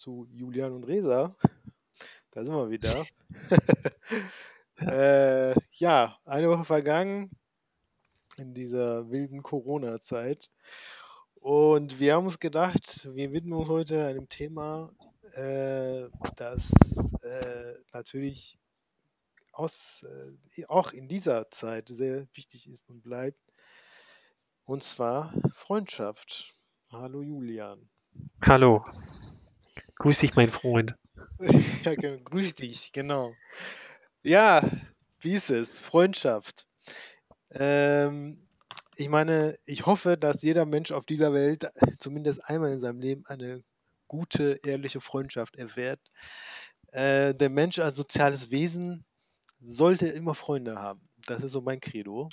zu Julian und Resa. Da sind wir wieder. äh, ja, eine Woche vergangen in dieser wilden Corona-Zeit. Und wir haben uns gedacht, wir widmen uns heute einem Thema, äh, das äh, natürlich aus, äh, auch in dieser Zeit sehr wichtig ist und bleibt. Und zwar Freundschaft. Hallo Julian. Hallo. Grüß dich, mein Freund. Ja, grüß dich, genau. Ja, wie ist es? Freundschaft. Ähm, ich meine, ich hoffe, dass jeder Mensch auf dieser Welt zumindest einmal in seinem Leben eine gute, ehrliche Freundschaft erfährt. Äh, der Mensch als soziales Wesen sollte immer Freunde haben. Das ist so mein Credo.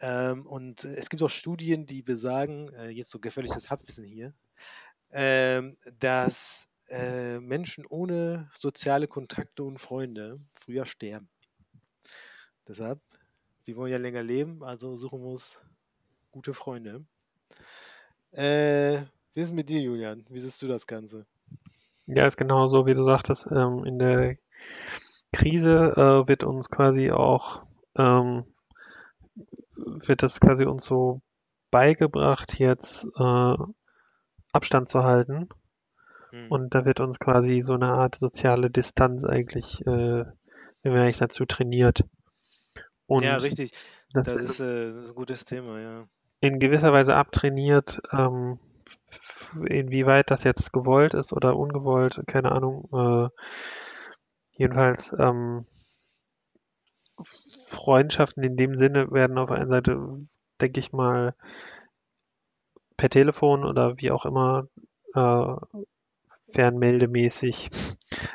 Ähm, und es gibt auch Studien, die besagen, äh, jetzt so gefährliches Halbwissen hier, ähm, dass äh, Menschen ohne soziale Kontakte und Freunde früher sterben. Deshalb, wir wollen ja länger leben, also suchen wir uns gute Freunde. Äh, wie ist es mit dir, Julian? Wie siehst du das Ganze? Ja, ist genau so, wie du sagtest. Ähm, in der Krise äh, wird uns quasi auch, ähm, wird das quasi uns so beigebracht, jetzt äh, Abstand zu halten. Hm. Und da wird uns quasi so eine Art soziale Distanz eigentlich, äh, wenn wir eigentlich dazu trainiert. Und ja, richtig. das Das ist äh, ein gutes Thema, ja. in gewisser Weise abtrainiert, ähm, inwieweit das jetzt gewollt ist oder ungewollt, keine Ahnung. Äh, jedenfalls ähm, Freundschaften in dem Sinne werden auf der einen Seite, denke ich mal, per Telefon oder wie auch immer äh, fernmeldemäßig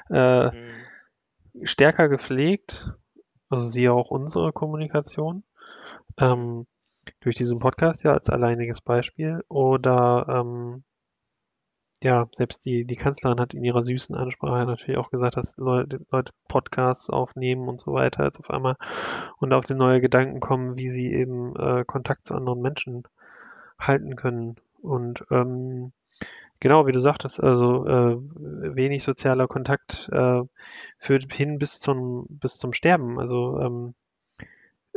äh, Hm. stärker gepflegt. Also siehe auch unsere Kommunikation. Ähm, durch diesen Podcast ja als alleiniges Beispiel. Oder ähm, ja, selbst die, die Kanzlerin hat in ihrer süßen Ansprache natürlich auch gesagt, dass Leute, Leute Podcasts aufnehmen und so weiter, jetzt auf einmal und auf die neue Gedanken kommen, wie sie eben äh, Kontakt zu anderen Menschen halten können. Und ähm, genau, wie du sagtest, also äh, wenig sozialer Kontakt äh, führt hin bis zum, bis zum Sterben. Also ähm,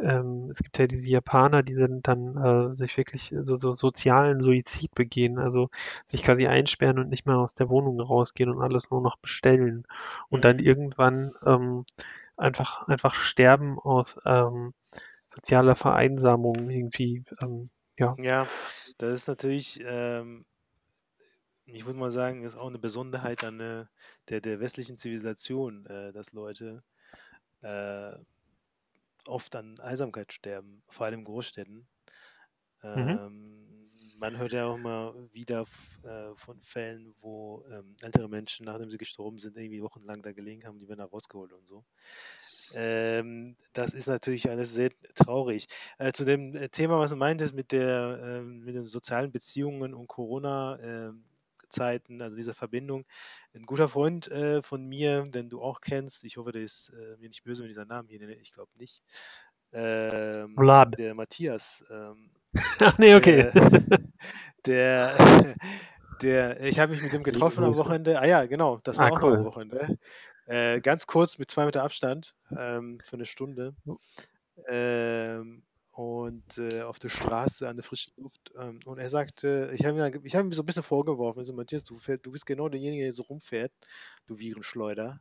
ähm, es gibt ja diese Japaner, die sind dann äh, sich wirklich so, so sozialen Suizid begehen, also sich quasi einsperren und nicht mehr aus der Wohnung rausgehen und alles nur noch bestellen und dann Mhm. irgendwann ähm, einfach einfach sterben aus ähm, sozialer Vereinsamung irgendwie. Ähm, ja, Ja, das ist natürlich, ähm, ich würde mal sagen, ist auch eine Besonderheit an äh, der, der westlichen Zivilisation, äh, dass Leute äh, oft an Einsamkeit sterben, vor allem in Großstädten. mhm. Ähm, man hört ja auch immer wieder äh, von Fällen, wo ähm, ältere Menschen, nachdem sie gestorben sind, irgendwie wochenlang da gelegen haben, die werden da rausgeholt und so. Ähm, das ist natürlich alles sehr traurig. Äh, zu dem äh, Thema, was du meintest mit der, ähm, mit den sozialen Beziehungen und Corona-Zeiten, also dieser Verbindung. Ein guter Freund äh, von mir, den du auch kennst, ich hoffe, der ist äh, mir nicht böse, wenn ich seinen Namen hier nenne, ich glaube nicht. Ähm, der Matthias, ähm, Ach nee, okay. der, der, der, ich habe mich mit dem getroffen am. Wochenende. Ah ja, genau, das war Ah, auch noch am cool. Wochenende. Äh, ganz kurz mit zwei Meter Abstand ähm, für eine Stunde. Ähm, und äh, auf der Straße an der frischen Luft. Ähm, und er sagte, ich habe ihm, hab ihm so ein bisschen vorgeworfen, also Matthias, du, fähr, du bist genau derjenige, der so rumfährt, du Virenschleuder.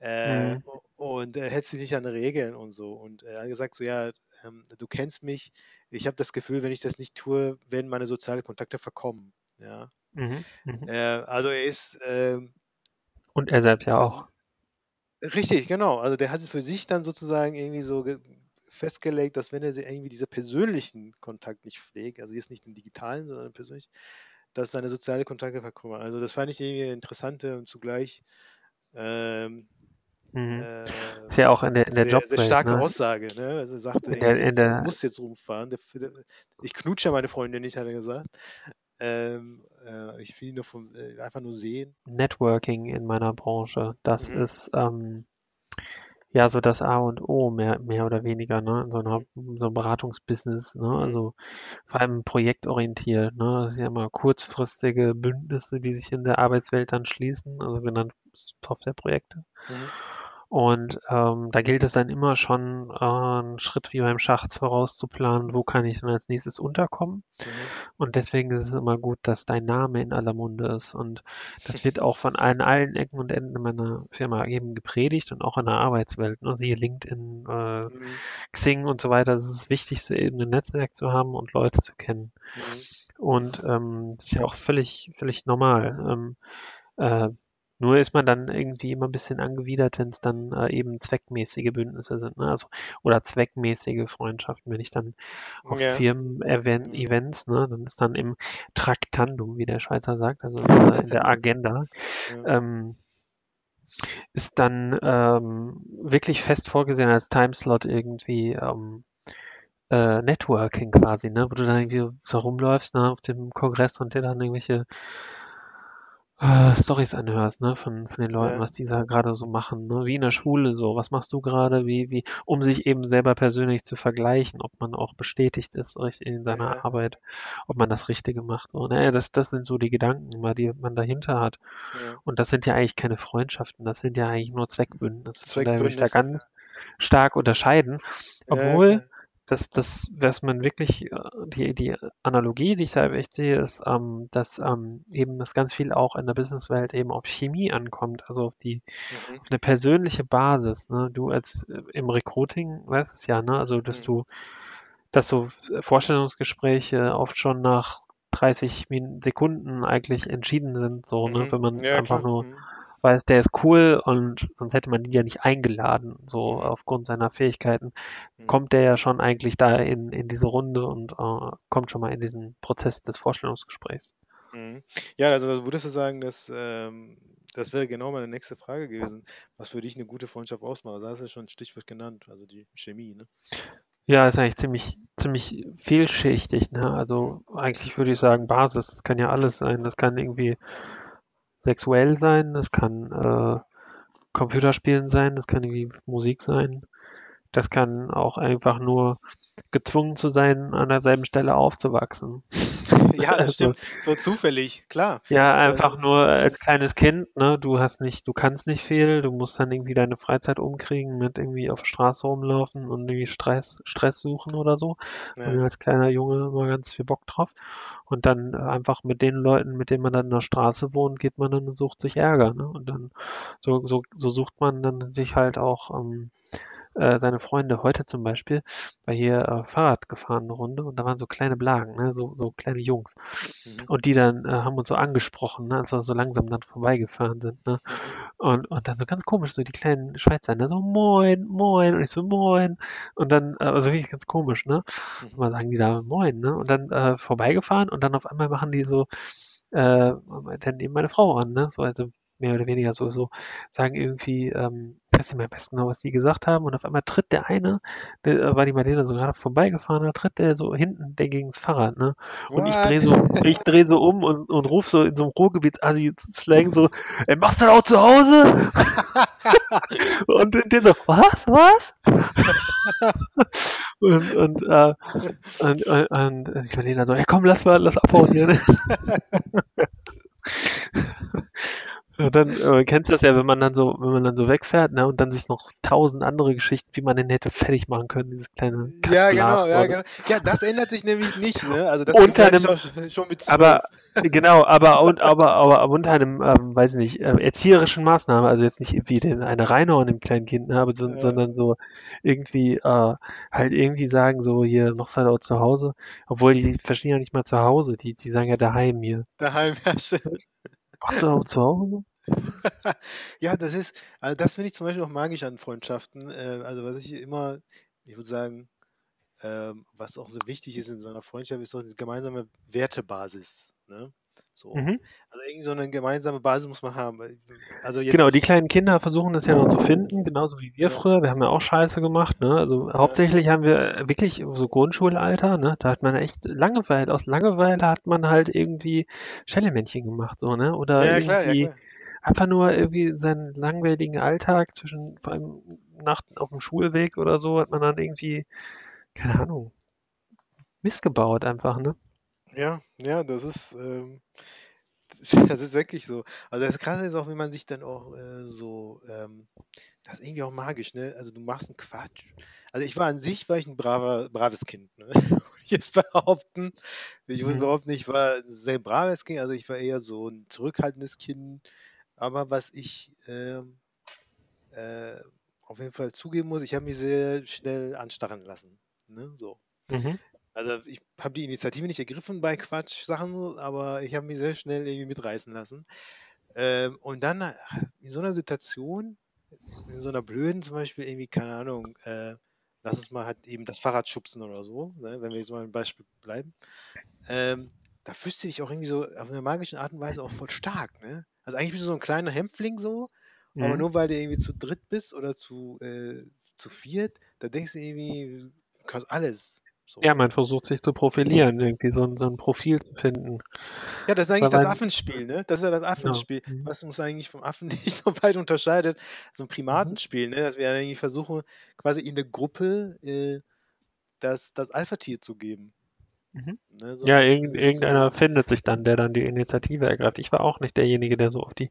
Äh, Mhm. Und er hält sich nicht an Regeln und so. Und er hat gesagt, so ja, ähm, du kennst mich, ich habe das Gefühl, wenn ich das nicht tue, werden meine sozialen Kontakte verkommen. Ja. Mhm. Mhm. Äh, also er ist ähm, Und er selbst ja auch. si- richtig, genau. Also der hat es für sich dann sozusagen irgendwie so festgelegt, dass wenn er sie irgendwie dieser persönlichen Kontakt nicht pflegt, also jetzt nicht den digitalen, sondern persönlich, dass seine soziale Kontakte verkommen. Also das fand ich irgendwie eine interessante und zugleich ähm, Mhm. äh, Ist ja auch in der, in der sehr, sehr starke ne? Aussage. Ne? Also er sagte In der, in ich der, muss jetzt rumfahren. Ich knutsche ja meine Freundin nicht, hat er gesagt. Ähm, äh, ich will ihn nur vom, äh, einfach nur sehen. Networking in meiner Branche, das Mhm. ist ähm, ja so das A und O, mehr, mehr oder weniger, ne? In so einer, so einem Beratungsbusiness, ne? Mhm. Also vor allem projektorientiert, ne? Das sind ja immer kurzfristige Bündnisse, die sich in der Arbeitswelt dann schließen, also genannt Softwareprojekte. Mhm. Und ähm, da gilt es dann immer schon, äh, einen Schritt wie beim Schacht vorauszuplanen, wo kann ich dann als nächstes unterkommen. Mhm. Und deswegen ist es immer gut, dass dein Name in aller Munde ist. Und das wird auch von allen, allen Ecken und Enden meiner Firma eben gepredigt und auch in der Arbeitswelt. Ne? Siehe LinkedIn, äh, Mhm. Xing und so weiter. Das ist das Wichtigste, eben ein Netzwerk zu haben und Leute zu kennen. Mhm. Und ähm, das ist ja auch völlig, völlig normal. Ähm, äh, nur ist man dann irgendwie immer ein bisschen angewidert, wenn es dann äh, eben zweckmäßige Bündnisse sind, ne? Also, oder zweckmäßige Freundschaften. Wenn ich dann auf Ja. Mhm. Events, ne, dann ist dann im Traktandum, wie der Schweizer sagt, also in der Agenda, Ja. ähm, ist dann ähm, wirklich fest vorgesehen als Timeslot irgendwie ähm, äh, Networking quasi, ne, wo du dann irgendwie so rumläufst, ne, auf dem Kongress und dir dann irgendwelche äh, Storys anhörst, ne, von, von den Leuten, Ja. was die da gerade so machen, ne, wie in der Schule so, was machst du gerade, wie, wie, um sich eben selber persönlich zu vergleichen, ob man auch bestätigt ist in seiner Ja. Arbeit, ob man das Richtige macht. Und ne, das, das sind so die Gedanken, die man dahinter hat. Ja. Und das sind ja eigentlich keine Freundschaften, das sind ja eigentlich nur Zweckbündnisse. Ich da Zweckbündnisse. ganz stark unterscheiden. Obwohl. Das, das, was man wirklich, äh, die, die Analogie, die ich da echt sehe, ist, ähm, dass ähm, eben das ganz viel auch in der Businesswelt eben auf Chemie ankommt, also auf die, Mhm. auf eine persönliche Basis. Ne? Du als äh, im Recruiting weißt es ja, ne? Also dass Mhm. du, dass so Vorstellungsgespräche oft schon nach 30 Min Sekunden eigentlich entschieden sind, so, ne? Mhm. Wenn man Ja, einfach klar. nur Mhm. Weiß, der ist cool und sonst hätte man ihn ja nicht eingeladen, so aufgrund seiner Fähigkeiten Mhm. kommt der ja schon eigentlich da in, in diese Runde und äh, kommt schon mal in diesen Prozess des Vorstellungsgesprächs. Mhm. Ja, also also würdest du sagen, dass ähm, das wäre genau meine nächste Frage gewesen, was für dich eine gute Freundschaft ausmacht? Da hast du ja schon ein Stichwort genannt, also die Chemie, ne? Ja, ist eigentlich ziemlich, ziemlich vielschichtig, ne? Also eigentlich würde ich sagen, Basis, das kann ja alles sein. Das kann irgendwie sexuell sein, das kann äh, Computerspielen sein, das kann irgendwie Musik sein, das kann auch einfach nur gezwungen zu sein, an derselben Stelle aufzuwachsen. Ja, das Also stimmt. So zufällig, klar. Ja, einfach nur als kleines Kind, ne? Du hast nicht, du kannst nicht viel, du musst dann irgendwie deine Freizeit umkriegen mit irgendwie auf der Straße rumlaufen und irgendwie Stress, Stress suchen oder so. Ja. als kleiner Junge immer ganz viel Bock drauf. Und dann einfach mit den Leuten, mit denen man dann in der Straße wohnt, geht man dann und sucht sich Ärger, ne? Und dann so, so, so sucht man dann sich halt auch ähm, äh, seine Freunde heute zum Beispiel, war hier äh, Fahrrad gefahren eine Runde und da waren so kleine Blagen, ne? So, so kleine Jungs. Mhm. Und die dann äh, haben uns so angesprochen, ne, als wir so langsam dann vorbeigefahren sind. Ne? Mhm. Und, und dann so ganz komisch, so die kleinen Schweizer, ne, so moin, moin. Und ich so moin. Und dann, äh, also wirklich ganz komisch, ne? Mhm. Und mal sagen die da moin, ne? Und dann äh, vorbeigefahren und dann auf einmal machen die so, äh, dann eben meine Frau an, ne? So, also mehr oder weniger so, so sagen irgendwie, ähm, ich weiß nicht mehr am besten noch, was die gesagt haben. Und auf einmal tritt der eine, der, äh, war die Marlene so gerade vorbeigefahren, da tritt der so hinten der gegens Fahrrad, ne? Und ich What? drehe so, ich drehe so um und, und ruf so in so einem Ruhrgebiet-Assi-Slang so, ey, machst du das auch zu Hause? und der so, was, was? und, und, äh, und, und, und ich Marlene so, ey, komm, lass mal, lass abhauen hier. Ne? Und dann äh, kennst du das ja, wenn man dann so, wenn man dann so wegfährt, ne, und dann sich noch tausend andere Geschichten, wie man den hätte fertig machen können, dieses kleine Ja, genau, ja, oder? genau. Ja, das ändert sich nämlich nicht, ne? Also das Unter einem- schon mit Aber 12. genau, aber und aber aber, unter einem, ähm, weiß ich nicht, äh, erzieherischen Maßnahme, also jetzt nicht irgendwie den eine reinhauen dem kleinen Kind, ne, aber so, Ja. sondern so irgendwie äh, halt irgendwie sagen so hier noch seid ihr zu Hause, obwohl die verstehen ja nicht mal zu Hause, die die sagen ja daheim hier. daheim herrscht. Machst du auch zu Hause? Ja, das ist, also das finde ich zum Beispiel auch magisch an Freundschaften. Äh, also was ich immer, ich würde sagen, ähm, was auch so wichtig ist in so einer Freundschaft, ist doch eine gemeinsame Wertebasis. Ne? So. Mhm. Also irgendwie so eine gemeinsame Basis muss man haben. Also jetzt, Genau, die kleinen Kinder versuchen das ja noch zu finden, genauso wie wir Ja. früher. Wir haben ja auch Scheiße gemacht, ne? Also hauptsächlich haben wir wirklich so Grundschulalter, ne? Da hat man echt Langeweile, aus Langeweile hat man halt irgendwie Schellemännchen gemacht, so, ne? Oder ja, klar, ja, irgendwie klar. Einfach nur irgendwie seinen langweiligen Alltag zwischen, vor allem Nacht auf dem Schulweg oder so, hat man dann irgendwie, keine Ahnung, missgebaut einfach, ne? Ja, ja, das ist, ähm, das ist wirklich so. Also das Krasse ist auch, wie man sich dann auch äh, so, ähm, das ist irgendwie auch magisch, ne? Also du machst einen Quatsch. Also ich war an sich, war ich ein braver, braves Kind, ne? Ich jetzt behaupten. Ich würde Mhm. behaupten, ich war ein sehr braves Kind, also ich war eher so ein zurückhaltendes Kind. Aber was ich ähm, äh, auf jeden Fall zugeben muss, ich habe mich sehr schnell anstarren lassen. Ne? So. Mhm. Also ich habe die Initiative nicht ergriffen bei Quatsch-Sachen, aber ich habe mich sehr schnell irgendwie mitreißen lassen. Ähm, und dann äh, in so einer Situation, in so einer blöden zum Beispiel irgendwie, keine Ahnung, äh, lass uns mal halt eben das Fahrrad schubsen oder so, ne, wenn wir jetzt mal ein Beispiel bleiben, ähm, da fühlst du dich auch irgendwie so auf eine magische Art und Weise auch voll stark, ne? Also eigentlich bist du so ein kleiner Hämpfling so, aber Mhm. nur weil du irgendwie zu dritt bist oder zu, äh, zu viert, da denkst du irgendwie, du kannst alles. So. Ja, man versucht sich zu profilieren, irgendwie so ein, so ein Profil zu finden. Ja, das ist eigentlich Weil das man- Affenspiel, ne? Das ist ja das Affenspiel, Mhm. was uns eigentlich vom Affen nicht so weit unterscheidet. So ein Primatenspiel, ne? Dass wir eigentlich versuchen, quasi in der Gruppe äh, das, das Alpha-Tier zu geben. Mhm. Ne? So, Ja, irgend, so- irgendeiner findet sich dann, der dann die Initiative ergreift. Ich war auch nicht derjenige, der so auf die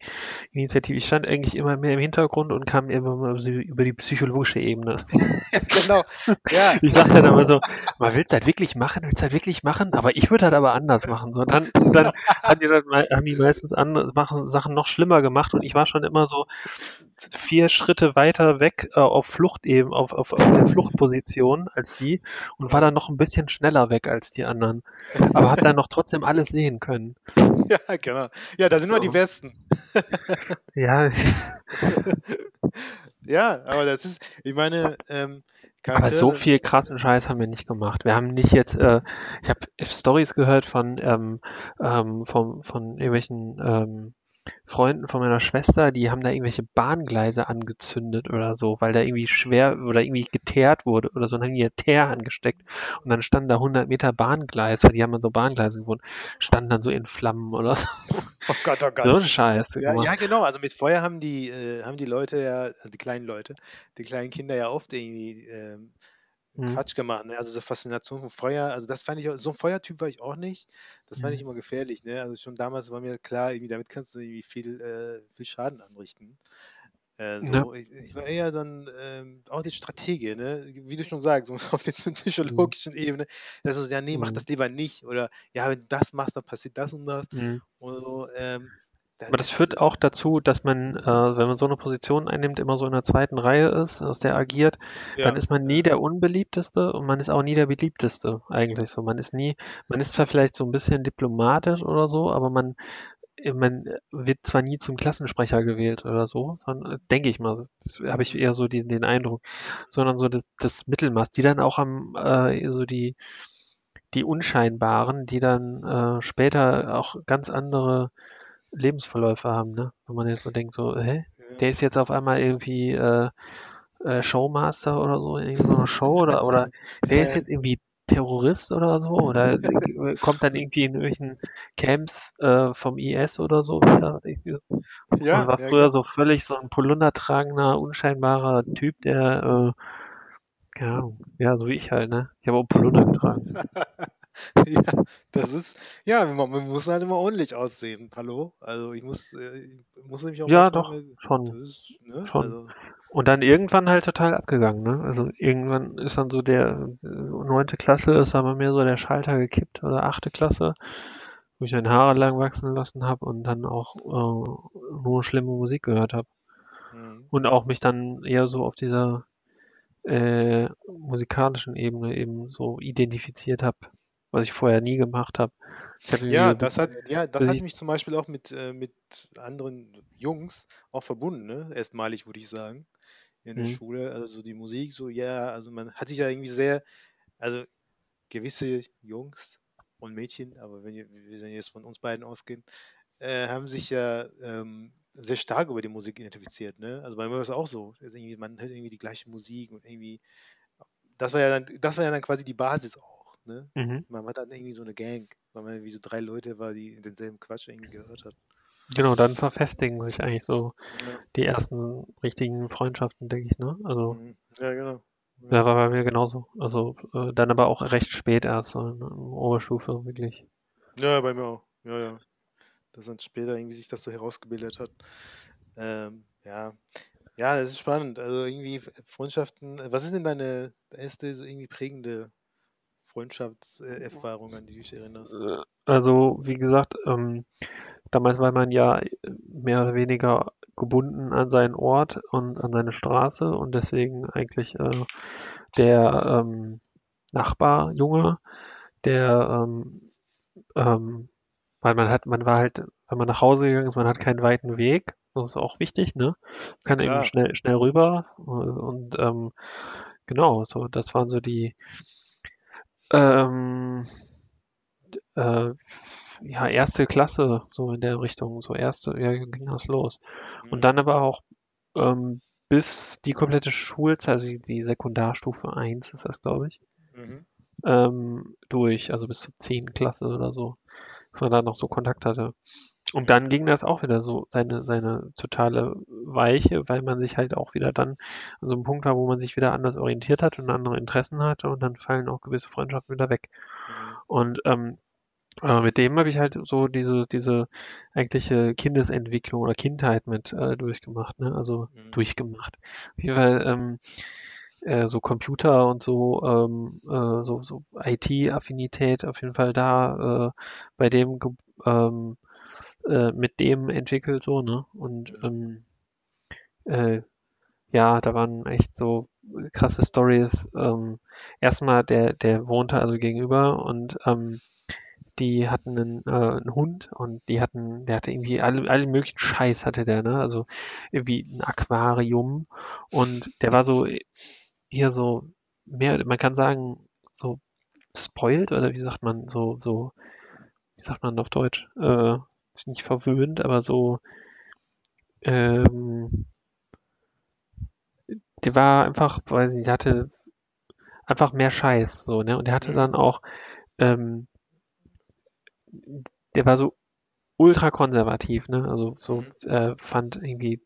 Initiative. Ich stand eigentlich immer mehr im Hintergrund und kam immer so über die psychologische Ebene. genau. Ja, Ich sag dann immer so, man will das wirklich machen, will das wirklich machen, aber ich würde das aber anders machen. So, dann, dann haben die, das, haben die meistens andere machen, Sachen noch schlimmer gemacht und ich war schon immer so vier Schritte weiter weg äh, auf Flucht eben, auf, auf, auf der Fluchtposition als die und war dann noch ein bisschen schneller weg als die anderen. Aber hat dann noch trotzdem alles sehen können. ja, genau. Ja, da sind wir die So. Besten. Ja, Ja, aber das ist, ich meine, ähm, aber so viel krassen Scheiß haben wir nicht gemacht. Wir haben nicht jetzt, äh, ich habe Stories gehört von, ähm, ähm, von, von irgendwelchen ähm, Freunden von meiner Schwester, die haben da irgendwelche Bahngleise angezündet oder so, weil da irgendwie schwer oder irgendwie geteert wurde oder so, und haben die ihr Teer angesteckt und dann standen da 100 Meter Bahngleis, weil die haben an so Bahngleisen gewohnt, standen dann so in Flammen oder so. Oh Gott, oh Gott. So ein Scheiß. Ja, ja, genau. Also mit Feuer haben die, äh, haben die Leute ja, also die kleinen Leute, die kleinen Kinder ja oft irgendwie ähm. Quatsch gemacht. Ne? Also so Faszination von Feuer. Also das fand ich, auch- so ein Feuertyp war ich auch nicht. Das fand ich Mhm. immer gefährlich. Ne? Also schon damals war mir klar, irgendwie damit kannst du irgendwie viel, äh, viel Schaden anrichten. Äh, Ja. so, ich, ich war eher dann ähm, auch die Stratege, ne? Wie du schon sagst, so auf der psychologischen Ebene. Dass du, ja, nee, mach Mhm. das lieber nicht. Oder ja, wenn du das machst, dann passiert das und das. Mhm. Oder so. Ähm, Aber das führt auch dazu, dass man, äh, wenn man so eine Position einnimmt, immer so in der zweiten Reihe ist, aus der agiert, dann ist man nie der unbeliebteste und man ist auch nie der beliebteste eigentlich so. Man ist nie, man ist zwar vielleicht so ein bisschen diplomatisch oder so, aber man, man wird zwar nie zum Klassensprecher gewählt oder so, sondern äh, denke ich mal, habe ich eher so den, den Eindruck, sondern so das, das Mittelmaß, die dann auch am, äh, so die, die Unscheinbaren, die dann äh, später auch ganz andere Lebensverläufe haben, ne? Wenn man jetzt so denkt, so, hä? Der ist jetzt auf einmal irgendwie äh, äh, Showmaster oder so in irgendeiner Show oder, oder der ist Ja. jetzt irgendwie Terrorist oder so oder äh, kommt dann irgendwie in irgendwelchen Camps äh, vom IS oder so wieder. Ja, Man war ja, früher so völlig so ein Polunder tragender, unscheinbarer Typ, der, äh, keine Ahnung, ja, so wie ich halt, ne? Ich habe auch Polunder getragen. Ja, das ist, ja, man, man muss halt immer ordentlich aussehen. Hallo? Also ich muss, äh, ich muss nämlich auch Ja, doch, schon, das ist, ne? schon. Also, Und dann irgendwann halt total abgegangen, ne? Also irgendwann ist dann so der äh, neunte Klasse, ist dann bei mir so der Schalter gekippt oder achte Klasse, wo ich meine Haare lang wachsen lassen habe und dann auch äh, nur schlimme Musik gehört habe. hm. Und auch mich dann eher so auf dieser äh, musikalischen Ebene eben so identifiziert habe, was ich vorher nie gemacht habe. Ja, das hat, ja, das hat ich, mich zum Beispiel auch mit, äh, mit anderen Jungs auch verbunden, ne? Erstmalig, würde ich sagen, in der hm, Schule. Also so die Musik, so, ja, also man hat sich ja irgendwie sehr, also gewisse Jungs und Mädchen, aber wenn wir, jetzt von uns beiden ausgehen, äh, haben sich ja ähm, sehr stark über die Musik identifiziert, ne? Also bei mir war es auch so. Man hört irgendwie die gleiche Musik und irgendwie, das war ja dann, das war ja dann quasi die Basis auch, ne? mhm. Man hat dann irgendwie so eine Gang, weil man irgendwie so drei Leute war, die denselben Quatsch irgendwie gehört hat. Genau, dann verfestigen sich eigentlich so Ja, die ersten richtigen Freundschaften, denke ich, ne? Also mhm. ja genau. Ja, Ja. war bei mir genauso. Also äh, dann aber auch recht spät erst, so in der Oberstufe, wirklich. ja, bei mir auch. Ja, ja. Dass dann später irgendwie sich das so herausgebildet hat. Ähm, ja. Ja, das ist spannend. Also irgendwie Freundschaften. Was ist denn deine erste so irgendwie prägende Freundschaftserfahrung, an die du dich erinnerst? Äh, Also, wie gesagt, ähm, damals war man ja äh, mehr oder weniger gebunden an seinen Ort und an seine Straße und deswegen eigentlich äh, der ähm, Nachbarjunge, der ähm, ähm, weil man hat, man war halt, wenn man nach Hause gegangen ist, man hat keinen weiten Weg. Das ist auch wichtig, ne? Man kann eben schnell, schnell rüber. äh, Und ähm, genau, so, das waren so die ähm, äh, ja, erste Klasse, so in der Richtung, so erste, ja, ging das los. Und Mhm. dann aber auch ähm, bis die komplette Schulzeit, also die die Sekundarstufe 1 ist das, glaube ich, Mhm. ähm, durch, also bis zur 10. Klasse oder so, dass man da noch so Kontakt hatte. Und dann ging das auch wieder so seine, seine totale Weiche, weil man sich halt auch wieder dann an so einem Punkt war, wo man sich wieder anders orientiert hat und andere Interessen hatte und dann fallen auch gewisse Freundschaften wieder weg. Mhm. Und ähm, äh, mit dem habe ich halt so diese, diese eigentliche Kindesentwicklung oder Kindheit mit äh, durchgemacht, ne? Also Mhm. durchgemacht. Auf jeden Fall ähm, äh, so Computer und so, ähm, äh, so, so IT-Affinität auf jeden Fall da äh, bei dem ähm, äh, mit dem entwickelt so, ne? Und ähm, äh, ja, da waren echt so krasse Stories. Ähm, erstmal, der, der wohnte also gegenüber und ähm, die hatten einen, äh, einen Hund und die hatten, der hatte irgendwie alle, alle möglichen Scheiß hatte der, ne? Also irgendwie ein Aquarium und der war so hier so mehr, man kann sagen, so spoiled oder wie sagt man, so, so, wie sagt man auf Deutsch? Äh, ist nicht verwöhnt, aber so, ähm, der war einfach, weiß nicht, der hatte einfach mehr Scheiß, so, ne? Und der hatte dann Mhm. auch, ähm, der war so ultra konservativ, ne? Also so Mhm. äh, fand irgendwie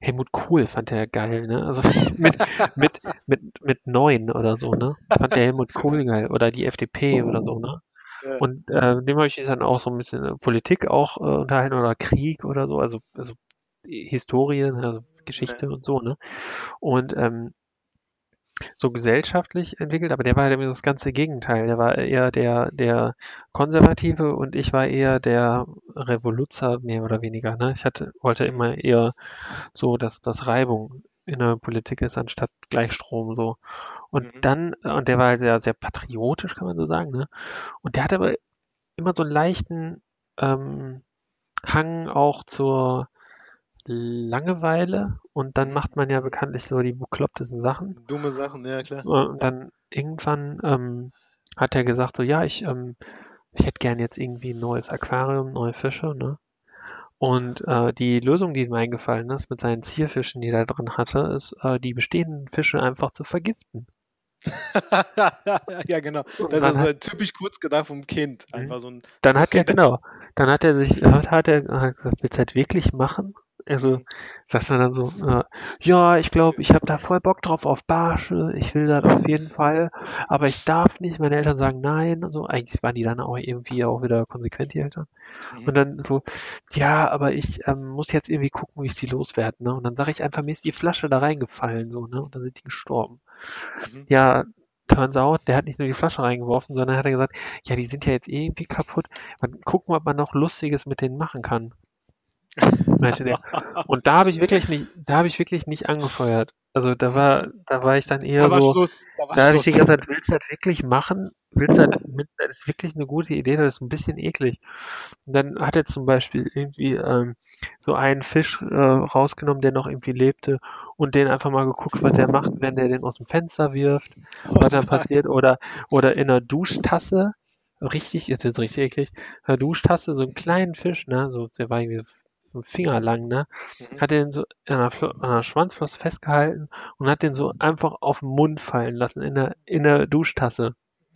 Helmut Kohl fand er geil, ne? Also mit mit mit mit neun oder so, ne? Fand der Helmut Kohl geil oder die FDP oder so, ne? Ja. Und äh, dem habe ich mich dann auch so ein bisschen äh, Politik auch äh, unterhalten oder Krieg oder so, also also Historie, also Geschichte Ja. und so, ne? Und ähm, so gesellschaftlich entwickelt, aber der war ja das ganze Gegenteil. Der war eher der, der Konservative und ich war eher der Revoluzer, mehr oder weniger. Ne? Ich hatte, wollte immer eher so, dass das Reibung in der Politik ist, anstatt Gleichstrom so. Und Mhm. dann, und der war halt sehr, sehr patriotisch, kann man so sagen, ne? Und der hatte aber immer so einen leichten ähm, Hang auch zur Langeweile und dann Mhm. macht man ja bekanntlich so die beklopptesten Sachen. Dumme Sachen, ja klar. Äh, Und dann irgendwann ähm, hat er gesagt, so ja, ich, ähm, ich hätte gern jetzt irgendwie ein neues Aquarium, neue Fische, ne? Und äh, die Lösung, die ihm eingefallen ist mit seinen Zierfischen, die er da drin hatte, ist, äh, die bestehenden Fische einfach zu vergiften. Ja, genau. Und Das ist hat, äh, typisch kurz gedacht vom Kind. mhm. Einfach so ein, dann hat er, genau, dann hat er sich, hat, hat er hat gesagt, willst du das wirklich machen? Also sagt man dann so, äh, ja, ich glaube, ich habe da voll Bock drauf auf Barsche, ich will das auf jeden Fall, aber ich darf nicht. Meine Eltern sagen nein und so. Eigentlich waren die dann auch irgendwie auch wieder konsequent, die Eltern. Mhm. Und dann so, ja, aber ich ähm, muss jetzt irgendwie gucken, wie ich sie loswerde, ne? Und dann sage ich einfach, mir ist die Flasche da reingefallen, so, ne? Und dann sind die gestorben. Mhm. Ja, turns out, der hat nicht nur die Flasche reingeworfen, sondern hat er gesagt, ja, die sind ja jetzt irgendwie kaputt. Mal gucken, ob man noch Lustiges mit denen machen kann. Meinte der. Und da habe ich wirklich nicht, da habe ich wirklich nicht angefeuert. Also da war, da war ich dann eher Da so, Schluss. Da da habe ich die ganze Zeit, willst du das wirklich machen? Willst du das, das ist wirklich eine gute Idee, das ist ein bisschen eklig. Und dann hat er zum Beispiel irgendwie ähm, so einen Fisch äh, rausgenommen, der noch irgendwie lebte und den einfach mal geguckt, was der macht, wenn der den aus dem Fenster wirft, was dann passiert. Oder, oder in einer Duschtasse, richtig, jetzt ist richtig eklig, in einer Duschtasse so einen kleinen Fisch, ne, so, der war irgendwie einen Finger lang, ne, Mhm. hat den so an einer, Flo- an einer Schwanzflosse festgehalten und hat den so einfach auf den Mund fallen lassen in der, in der Duschtasse.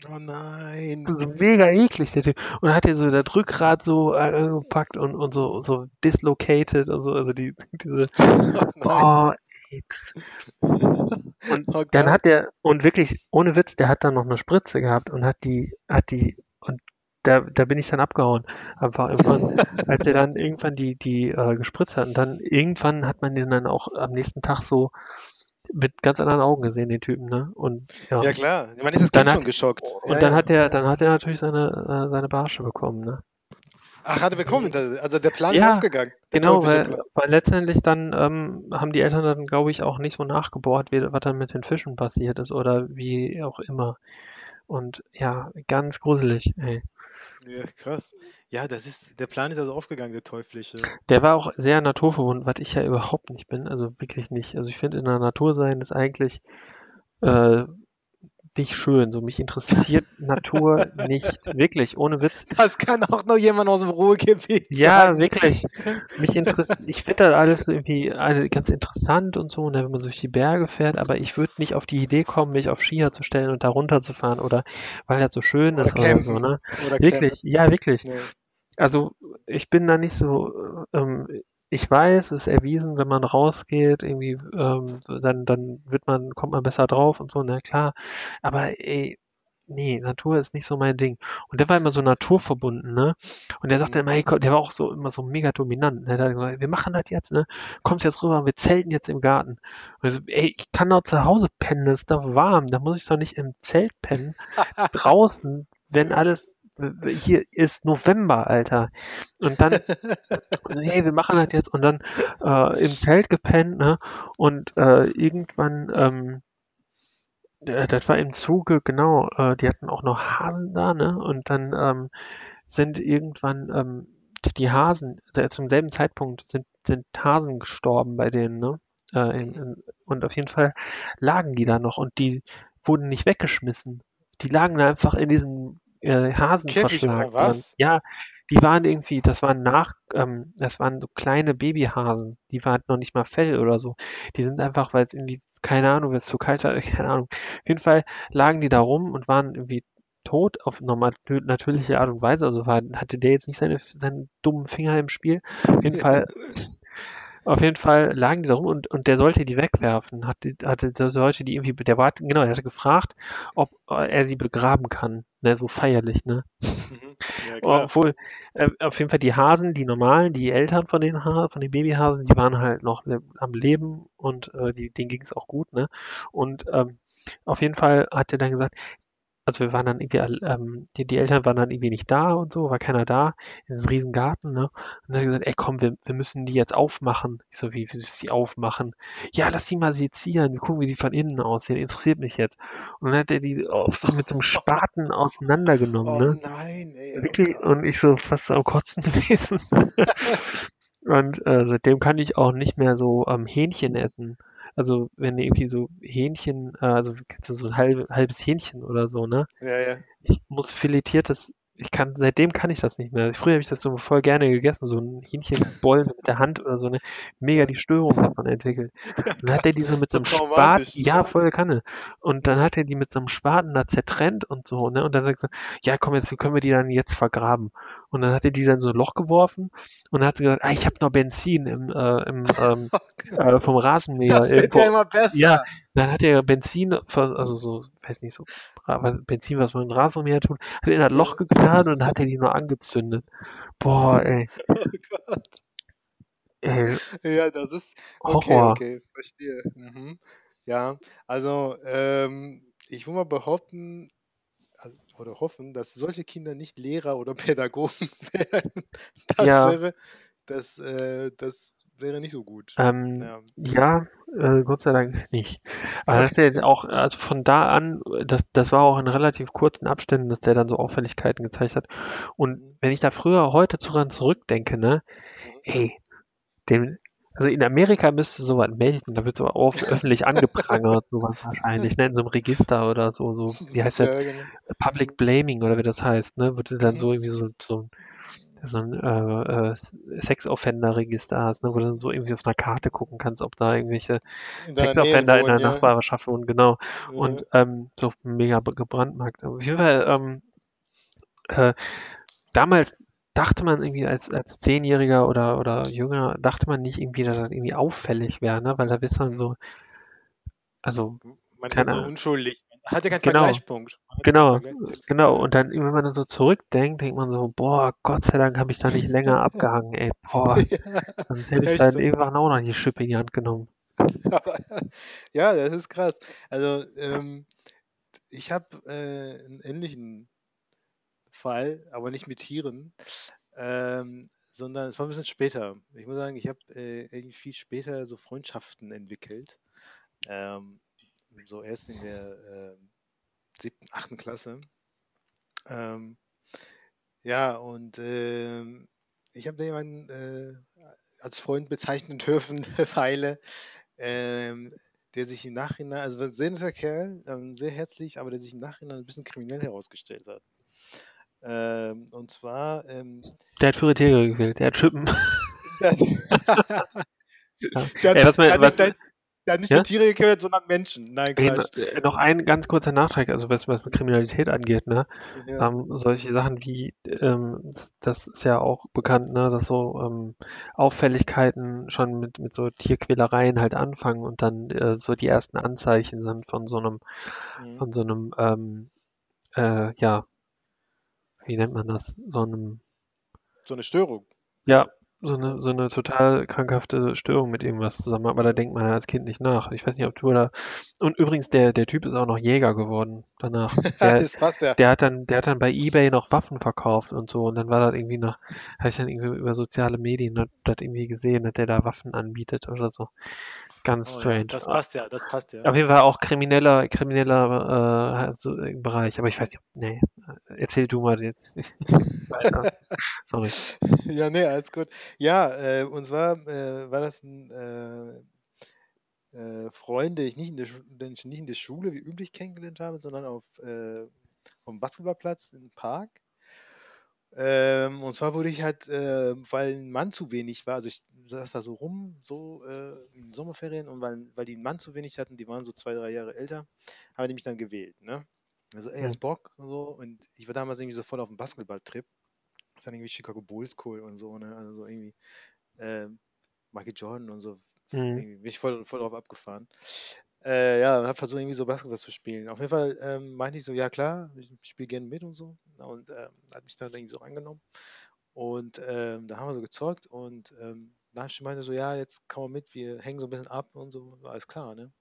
Oh nein. So mega eklig, der Typ. Und hat er so das Rückgrat so äh, gepackt und, und so, so dislocated und so, also die, diese, Oh oh, und Oh dann hat der, und wirklich, ohne Witz, der hat dann noch eine Spritze gehabt und hat die, hat die, da, da bin ich dann abgehauen. Einfach irgendwann, als er dann irgendwann die, die äh, gespritzt hat und dann irgendwann hat man den dann auch am nächsten Tag so mit ganz anderen Augen gesehen, den Typen, ne? Und ja. Ja klar. Man ist das Dann Kind schon geschockt. Und ja, dann ja. hat er, dann hat er natürlich seine, äh, seine Barsche bekommen, ne? Ach, hat er bekommen. Also der Plan ist aufgegangen. Genau, weil, weil letztendlich dann ähm, haben die Eltern dann, glaube ich, auch nicht so nachgebohrt, wie, was dann mit den Fischen passiert ist oder wie auch immer. Und ja, ganz gruselig, ey. Ja, krass. Ja, das ist, der Plan ist also aufgegangen, der teuflische. Der war auch sehr naturverbunden, was ich ja überhaupt nicht bin, also wirklich nicht. Also ich finde, in der Natur sein ist eigentlich äh, nicht schön. So, mich interessiert Natur nicht, wirklich, ohne Witz. Das kann auch noch jemand aus dem Ruhrgebiet Ja, sagen. wirklich. Mich interessiert, ich finde das alles irgendwie alle ganz interessant und so, ne, wenn man durch die Berge fährt, aber ich würde nicht auf die Idee kommen, mich auf Skier zu stellen und da runterzufahren oder weil das so schön Oder ist oder so, campen. ne? Oder Wirklich, ja, wirklich. campen. Nee. Also ich bin da nicht so, ähm, ich weiß, es ist erwiesen, wenn man rausgeht, irgendwie, ähm, dann, dann wird man, kommt man besser drauf und so, na klar. Aber ey, nee, Natur ist nicht so mein Ding. Und der war immer so naturverbunden, ne? Und der sagte Mhm. immer, hey, komm, der war auch so immer so mega dominant. Ne? Der hat gesagt, wir machen das jetzt, ne? Kommst jetzt rüber, wir zelten jetzt im Garten. Und ich so, ey, ich kann doch zu Hause pennen, es ist doch warm, da muss ich doch nicht im Zelt pennen. Draußen, wenn alles hier ist November, Alter. Und dann, so, hey, wir machen das jetzt und dann äh, im Zelt gepennt, ne? Und äh, irgendwann, ähm, äh, das war im Zuge, genau, äh, die hatten auch noch Hasen da, ne? Und dann ähm, sind irgendwann ähm, die, die Hasen, also zum selben Zeitpunkt sind, sind Hasen gestorben bei denen, ne? Äh, in, in, und auf jeden Fall lagen die da noch und die wurden nicht weggeschmissen. Die lagen da einfach in diesem äh, Hasenverschlag. Käfig drin. was? Ja, die waren irgendwie, das waren nach, ähm, das waren so kleine Babyhasen. Die waren noch nicht mal Fell oder so. Die sind einfach, weil es irgendwie, keine Ahnung, weil es zu kalt war, keine Ahnung. Auf jeden Fall lagen die da rum und waren irgendwie tot auf normal, natürliche Art und Weise. Also war, hatte der jetzt nicht seine, seinen dummen Finger im Spiel. Auf jeden Fall, auf jeden Fall lagen die da rum und, und der sollte die wegwerfen. Hatte, hatte, der sollte die irgendwie, der war, genau, der hatte gefragt, ob äh, er sie begraben kann. Ne, so feierlich, ne? Mhm. Ja. Obwohl, äh, auf jeden Fall die Hasen, die normalen, die Eltern von den, ha von den Babyhasen, die waren halt noch le am Leben und äh, die, denen ging es auch gut, ne? Und ähm, auf jeden Fall hat er dann gesagt, also wir waren dann irgendwie, all- ähm, die, die Eltern waren dann irgendwie nicht da und so, war keiner da, in diesem riesen Garten, ne? Und dann hat er gesagt, ey komm, wir, wir müssen die jetzt aufmachen. Ich so, wie willst du die aufmachen? Ja, lass die mal sezieren, wir gucken, wie die von innen aussehen, interessiert mich jetzt. Und dann hat er die auch so mit einem Spaten auseinandergenommen, Oh ne? nein, ey. Oh Wirklich, Gott. und ich so fast am Kotzen gewesen. Und äh, seitdem kann ich auch nicht mehr so ähm, Hähnchen essen. Also wenn irgendwie so Hähnchen, äh, also kennst du so ein halb, halbes Hähnchen oder so, ne? Ja, ja. Ich muss filetiertes ich kann, seitdem kann ich das nicht mehr. Früher habe ich das so voll gerne gegessen, so ein Hähnchenbollen mit der Hand oder so eine, mega die Störung davon entwickelt. Und dann hat er die so mit so einem Spaten, ja, voll Kanne. Und dann hat er die mit so einem Spaten da zertrennt und so, ne? Und dann hat er gesagt, ja, komm, jetzt können wir die dann jetzt vergraben. Und dann hat er die dann so ein Loch geworfen und dann hat er gesagt, ah, ich habe noch Benzin im, äh, im ähm, äh, vom Rasenmäher. Das wird ja immer besser. Ja, dann hat er Benzin, also so, weiß nicht, so Benzin, was man in Rasenmäher tut, hat er in das Loch getan und hat er die nur angezündet. Boah, ey, Oh Gott. ey, Ja, das ist. Okay, Horror. okay, verstehe. Mhm. Ja, also ähm, ich will mal behaupten also- oder hoffen, dass solche Kinder nicht Lehrer oder Pädagogen werden. Das Ja. wäre, das, äh, das wäre nicht so gut. Ähm, Ja. ja, äh, Gott sei Dank nicht. Aber dass der auch, also von da an, das, das war auch in relativ kurzen Abständen, dass der dann so Auffälligkeiten gezeigt hat. Und Mhm. wenn ich da früher heute dran zurückdenke, ne, Mhm. ey, dem, also in Amerika müsste sowas melden, da wird so auf, öffentlich angeprangert, sowas wahrscheinlich, ne, in so einem Register oder so, so, wie heißt das? Ja, genau. Public Blaming oder wie das heißt, ne, würde dann Mhm. so irgendwie so, so, so ein äh, äh, Sex-Offender-Register hast, ne, wo du dann so irgendwie auf einer Karte gucken kannst, ob da irgendwelche Sex-Offender in der ja. Nachbarschaft wohnen, genau. Und Ja. ähm, so mega gebrandmarkt. Auf jeden Fall, ähm, äh, damals dachte man irgendwie als, als Zehnjähriger oder, oder Jünger, dachte man nicht irgendwie, dass das irgendwie auffällig wäre, ne? Weil da bist man so, also, Man ist so unschuldig. Hat ja keinen Genau. Vergleichspunkt. Genau, Vergleichspunkt. genau. Und dann, wenn man dann so zurückdenkt, denkt man so, boah, Gott sei Dank habe ich da nicht länger abgehangen, ey, boah, Ja, sonst hätte ich dann irgendwann auch noch die Schippe in die Hand genommen. Aber, ja, das ist krass. Also, ähm, ich habe äh, einen ähnlichen Fall, aber nicht mit Tieren, ähm, sondern es war ein bisschen später. Ich muss sagen, ich habe äh, irgendwie viel später so Freundschaften entwickelt. Ähm, so erst in der ähm, siebten, achten Klasse. Ähm, ja, und ähm, ich habe da jemanden äh, als Freund bezeichnen dürfen, Pfeile, ähm, der sich im Nachhinein, also ein sehr netter Kerl, ähm, sehr herzlich, aber der sich im Nachhinein ein bisschen kriminell herausgestellt hat. Ähm, und zwar, ähm, Der hat für Tiere gewählt, der hat Schippen. der, der, Ey, was hat, mir- hat was- der, hat nicht Ja? mit Tiere geködert, sondern Menschen. Nein, Quatsch. äh, noch ein ganz kurzer Nachtrag, also was, was mit Kriminalität angeht, ne? Ja. Ähm, solche Sachen wie, ähm, das- das ist ja auch bekannt, ne, dass so ähm, Auffälligkeiten schon mit, mit so Tierquälereien halt anfangen und dann äh, so die ersten Anzeichen sind von so einem, Mhm. von so einem, ähm, äh, ja, wie nennt man das? So einem, So eine Störung. ja, so eine, so eine total krankhafte Störung mit irgendwas zusammen, aber da denkt man ja als Kind nicht nach. Ich weiß nicht, ob du da. Und übrigens, der, der Typ ist auch noch Jäger geworden danach. Der, das passt ja. der hat dann, der hat dann bei eBay noch Waffen verkauft und so. Und dann war das irgendwie nach, habe ich dann irgendwie über soziale Medien das irgendwie gesehen, dass der da Waffen anbietet oder so. Ganz Oh, ja. strange. Das passt ja, das passt ja. Auf jeden Fall auch krimineller, krimineller äh, so im Bereich. Aber ich weiß nicht, nee, erzähl du mal jetzt. Sorry. Ja, nee, alles gut. Ja, äh, und zwar äh, war das ein äh, äh, Freund, den ich nicht in der, den ich nicht in der Schule wie üblich kennengelernt habe, sondern auf äh, vom Basketballplatz im Park. Ähm, und zwar wurde ich halt, äh, weil ein Mann zu wenig war, also ich saß da so rum, so äh, in Sommerferien, und weil, weil die einen Mann zu wenig hatten, die waren so zwei, drei Jahre älter, haben die mich dann gewählt, ne? Also, ey, Hm. hast Bock und so. Und ich war damals irgendwie so voll auf dem Basketballtrip. Ich fand irgendwie Chicago Bulls cool und so, ne? Also so irgendwie ähm, Michael Jordan und so. Mhm. Bin ich voll, voll drauf abgefahren. Äh, ja, und hab versucht, irgendwie so Basketball zu spielen. Auf jeden Fall ähm, meinte ich so, ja klar, ich spiele gerne mit und so. Und ähm, hat mich dann irgendwie so angenommen. Und ähm, da haben wir so gezockt und ähm, dann meinte so, ja, jetzt komm mal mit, wir hängen so ein bisschen ab und so, alles klar, ne?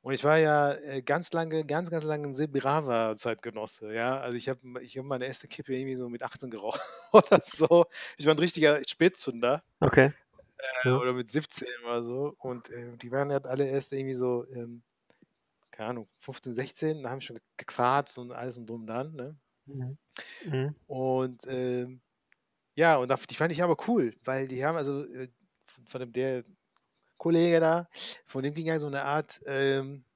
Und ich war ja äh, ganz lange, ganz, ganz lange ein sehr braver Zeitgenosse, ja. Also ich habe ich hab meine erste Kippe irgendwie so mit 18 geraucht oder so. Ich war ein richtiger Spätzünder Okay. Äh, Ja. oder mit 17 oder so. Und äh, die waren halt alle erst irgendwie so, ähm, keine Ahnung, 15, 16, da haben schon ge- gequarzt und alles und drum dran, ne? Mhm. Mhm. Und ähm, ja, und die fand ich aber cool, weil die haben also äh, von, von dem der Kollege da, von dem ging ja so eine Art, ähm,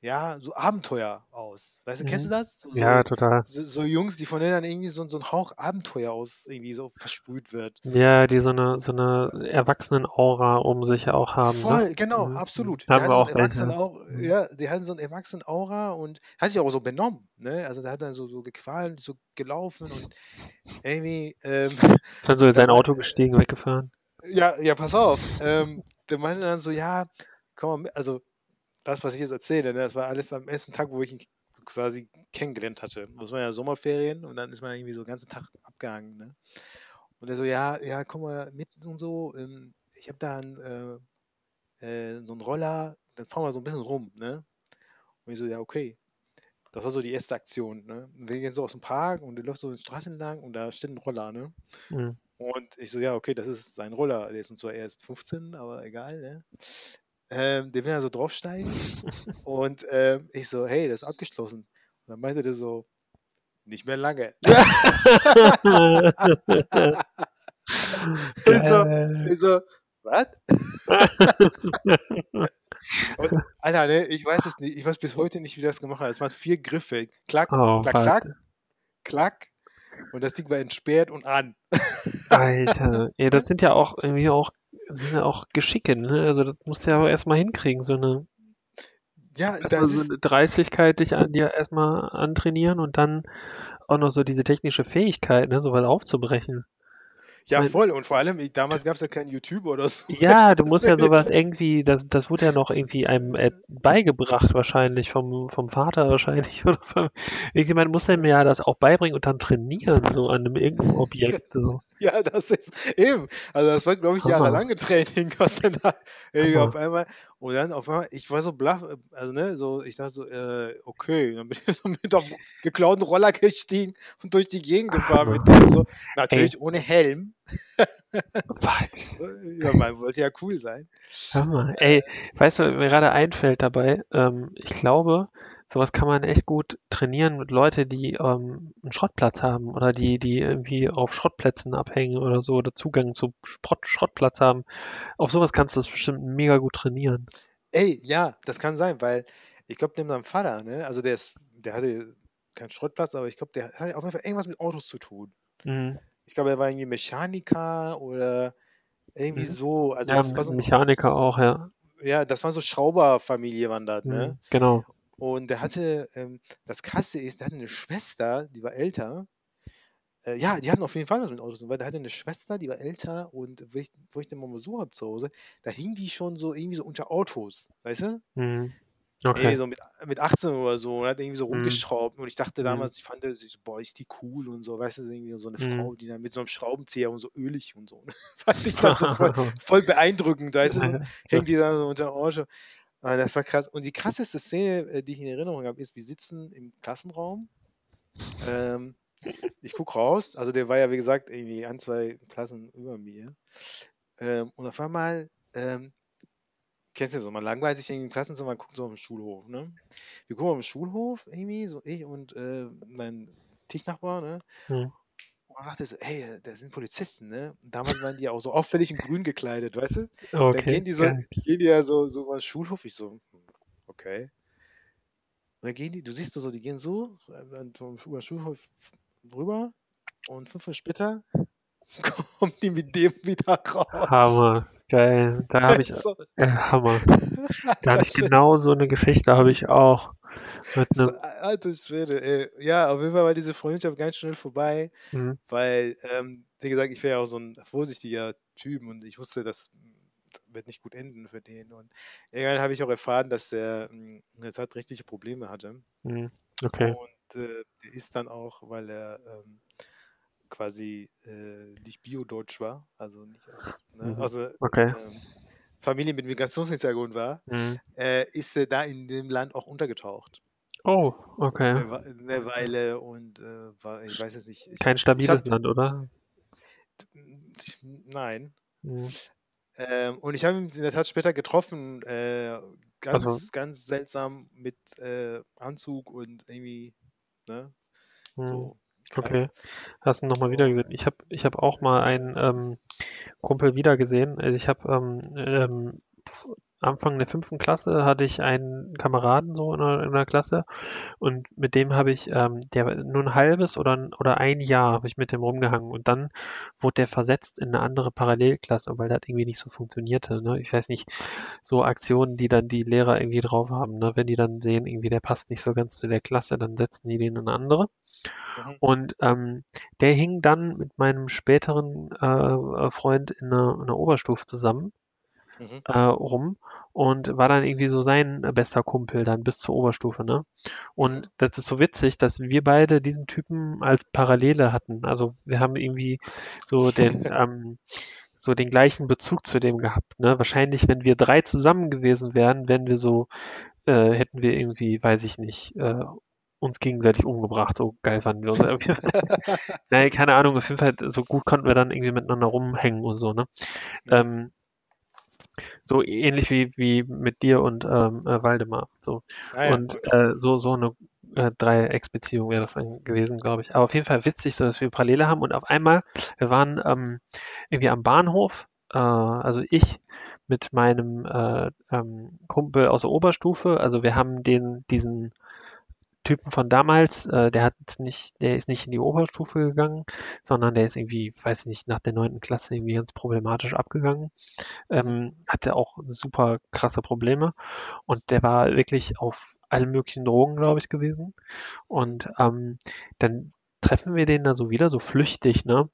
ja, so Abenteuer aus. Weißt du, kennst du Mhm. das? So, Ja, so, total. so, so Jungs, die von denen dann irgendwie so, so ein Hauch Abenteuer aus irgendwie so versprüht wird. Ja, die so eine, so eine Erwachsenen-Aura um sich auch haben, ne? Voll, genau, Mhm. absolut. Haben wir auch. Erwachsenen Mhm. ja, der hat so ein Erwachsenen Aura und hat sich auch so benommen, ne? Also der hat dann so, so gequalmt, so gelaufen und irgendwie, ähm, Ist dann so in sein Auto gestiegen, weggefahren. ja, ja, pass auf, ähm, der meinte dann so, ja, komm mal mit, also das, was ich jetzt erzähle, ne, das war alles am ersten Tag, wo ich ihn quasi kennengelernt hatte. Das war ja Sommerferien und dann ist man irgendwie so den ganzen Tag abgehangen, ne? Und er so, ja, ja, komm mal mit und so. Ähm, ich habe da einen, äh, äh, so einen Roller, dann fahren wir so ein bisschen rum, ne? Und ich so, ja, okay. Das war so die erste Aktion, ne? Und wir gehen so aus dem Park und der läuft so die Straße entlang und da steht ein Roller, ne? Mhm. Und ich so, ja, okay, das ist sein Roller. Der ist zwar erst 15, aber egal, ne? Ähm, der will da so draufsteigen und ähm, ich so, hey, das ist abgeschlossen. Und dann meinte der so, nicht mehr lange. ich, so, ich so, was? Und, Alter, ne, ich weiß es nicht. Ich weiß bis heute nicht, wie das gemacht hat. Es waren vier Griffe. Klack, Oh, klack, klack, klack. Und das Ding war entsperrt und an. Alter. Ja, das sind ja auch irgendwie auch, sind ja auch Geschicke, ne? Also das musst du ja auch erstmal hinkriegen, so eine, Ja, das so ist, eine Dreistigkeit dich an dir erstmal antrainieren und dann auch noch so diese technische Fähigkeit, ne, sowas aufzubrechen. Ja voll. Und vor allem, ich, damals gab es ja keinen YouTube oder so. Ja, du musst ja sowas irgendwie, das, das wurde ja noch irgendwie einem äh, beigebracht wahrscheinlich, vom, vom Vater wahrscheinlich. Oder vom, irgendjemand muss einem ja das auch beibringen und dann trainieren, so an einem irgendeinem Objekt. So. Ja, das ist eben. Also das war, glaube ich, jahrelange Training, was dann da ey, auf einmal. Und dann auf einmal, ich war so blaff, äh, also ne, so, ich dachte so, äh, okay, dann bin ich so mit auf geklauten Roller gestiegen und durch die Gegend gefahren mit dem so. Natürlich ohne Helm. Was? Ja, man wollte ja cool sein. Hammer. Ey, weißt du, mir gerade einfällt dabei, ähm, ich glaube, sowas kann man echt gut trainieren mit Leuten, die ähm, einen Schrottplatz haben oder die, die irgendwie auf Schrottplätzen abhängen oder so oder Zugang zu Sprott, Schrottplatz haben. Auf sowas kannst du das bestimmt mega gut trainieren. Ey, ja, das kann sein, weil ich glaube, neben seinem Vater, ne, also der ist, der hatte keinen Schrottplatz, aber ich glaube, der hat auf jeden Fall irgendwas mit Autos zu tun. Mhm. Ich glaube, er war irgendwie Mechaniker oder irgendwie Mhm. so. Also Ja, das war so, Mechaniker auch, ja. ja, das war so Schrauberfamilie waren das, ne? Mhm. Genau. Und der hatte, ähm, das Krasse ist, der hatte eine Schwester, die war älter. Äh, ja, die hatten auf jeden Fall was mit Autos, weil der hatte eine Schwester, die war älter und wo ich, wo ich den mal Besuch habe zu Hause, da hing die schon so irgendwie so unter Autos, weißt du? Mhm. Okay. so mit, mit 18 oder so und hat irgendwie so Mhm. rumgeschraubt und ich dachte Mhm. damals, ich fand, so, boah, ist die cool und so, weißt du, irgendwie so eine Mhm. Frau, die dann mit so einem Schraubenzieher und so ölig und so. fand ich dann so voll, voll beeindruckend, weißt du, so, hängt die dann so unter Orange. Ah, das war krass. Und die krasseste Szene, äh, die ich in Erinnerung habe, ist, wir sitzen im Klassenraum. Ähm, ich gucke raus, also der war ja, wie gesagt, irgendwie ein, zwei Klassen über mir. Ähm, und auf einmal, ähm, kennst du so, man langweilt sich irgendwie im Klassenzimmer, man guckt so auf den Schulhof, ne? Wir gucken auf den Schulhof, irgendwie, so ich und äh, mein Tischnachbar, ne? Mhm. Und sagte so, hey, da sind Polizisten, ne? Und damals waren die auch so auffällig in grün gekleidet, weißt du? Dann Okay. gehen die so, geil. gehen die ja so, so mal Schulhof. Ich so, hm, okay. Und dann gehen die, du siehst nur so, die gehen so über den Schulhof rüber und fünf Minuten später kommen die mit dem wieder raus. Hammer. Geil. Da habe ich, äh, Hammer. Da hatte ich genau so eine Geschichte, habe ich auch. Mit einem, alter Schwede, ey. Ja, auf jeden Fall war diese Freundschaft ganz schnell vorbei, Mhm. weil, ähm, wie gesagt, ich wäre ja auch so ein vorsichtiger Typ und ich wusste, das wird nicht gut enden für den. Und irgendwann habe ich auch erfahren, dass der in der Tat richtige Probleme hatte. Mhm. Okay. Und äh, der ist dann auch, weil er ähm, quasi äh, nicht bio-deutsch war, also nicht aus, ne, Mhm. also Okay. ähm, Familie mit Migrationshintergrund war, Mhm. äh, ist er da in dem Land auch untergetaucht. Oh, okay. Eine, Wei- eine Weile und äh, war, ich weiß es nicht. Ich, Kein stabiles hab, Land, oder? nein. Mhm. Ähm, und ich habe ihn in der Tat später getroffen, äh, ganz, Also, ganz seltsam mit äh, Anzug und irgendwie, ne, mhm. so Okay. Hast du ihn nochmal wieder gesehen? Ich habe ich hab auch mal einen ähm, Kumpel wieder gesehen. Also ich habe ähm, ähm, Anfang der fünften Klasse hatte ich einen Kameraden so in der, in der Klasse und mit dem habe ich, ähm, der nur ein halbes oder, ein- oder ein Jahr habe ich mit dem rumgehangen und dann wurde der versetzt in eine andere Parallelklasse, weil das irgendwie nicht so funktionierte. Ne? Ich weiß nicht, so Aktionen, die dann die Lehrer irgendwie drauf haben. Ne? Wenn die dann sehen, irgendwie der passt nicht so ganz zu der Klasse, dann setzen die den in eine andere. Mhm. Und ähm, der hing dann mit meinem späteren äh, Freund in einer, in einer Oberstufe zusammen Mhm. äh, rum und war dann irgendwie so sein bester Kumpel dann bis zur Oberstufe, ne? Und das ist so witzig, dass wir beide diesen Typen als Parallele hatten. Also wir haben irgendwie so den, ähm, so den gleichen Bezug zu dem gehabt, ne? Wahrscheinlich, wenn wir drei zusammen gewesen wären, wären wir so, äh, hätten wir irgendwie, weiß ich nicht, äh, uns gegenseitig umgebracht. So geil fanden wir uns. Nein, keine Ahnung, auf jeden Fall so gut konnten wir dann irgendwie miteinander rumhängen und so, ne? Ähm, so ähnlich wie, wie mit dir und ähm, äh, Waldemar. So. Ah ja, Und okay. äh, so, so eine äh, Dreiecksbeziehung wäre das dann gewesen, glaube ich. Aber auf jeden Fall witzig, so dass wir Parallele haben. Und auf einmal, wir waren ähm, irgendwie am Bahnhof, äh, also ich mit meinem äh, ähm, Kumpel aus der Oberstufe. Also wir haben den, diesen Typen von damals, äh, der hat nicht, der ist nicht in die Oberstufe gegangen, sondern der ist irgendwie, weiß ich nicht, nach der neunten Klasse irgendwie ganz problematisch abgegangen. Ähm, hatte auch super krasse Probleme und der war wirklich auf allen möglichen Drogen, glaube ich, gewesen. Und ähm, dann treffen wir den da so wieder, so flüchtig, ne?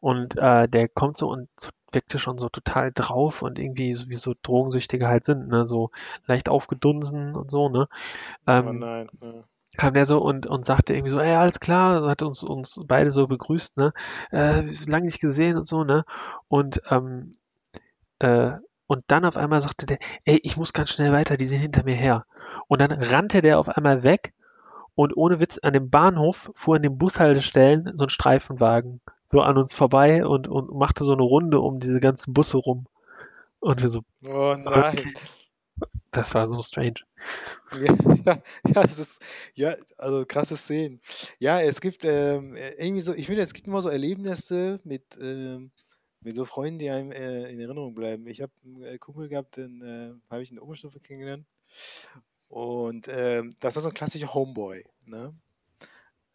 Und äh, der kommt so und wirkte schon so total drauf und irgendwie so wie so Drogensüchtige halt sind, ne? So leicht aufgedunsen und so, ne? Oh Ähm, nein. Ja. Kam der so und, und sagte irgendwie so, ey, alles klar, also hat uns, uns beide so begrüßt, ne? Äh, lange nicht gesehen und so, ne? Und, ähm, äh, und dann auf einmal sagte der, ey, ich muss ganz schnell weiter, die sind hinter mir her. Und dann rannte der auf einmal weg und ohne Witz an dem Bahnhof fuhr in den Bushaltestellen so ein Streifenwagen so an uns vorbei und, und machte so eine Runde um diese ganzen Busse rum. Und wir so, Oh nein. das war so strange. Ja, ja, ja, es ist, ja, also krasse Szenen. Ja, es gibt ähm, äh, irgendwie so, ich finde, es gibt immer so Erlebnisse mit, ähm, mit so Freunden, die einem äh, in Erinnerung bleiben. Ich habe einen äh, Kumpel gehabt, den äh, habe ich in der Oberstufe kennengelernt. Und ähm, das war so ein klassischer Homeboy, ne?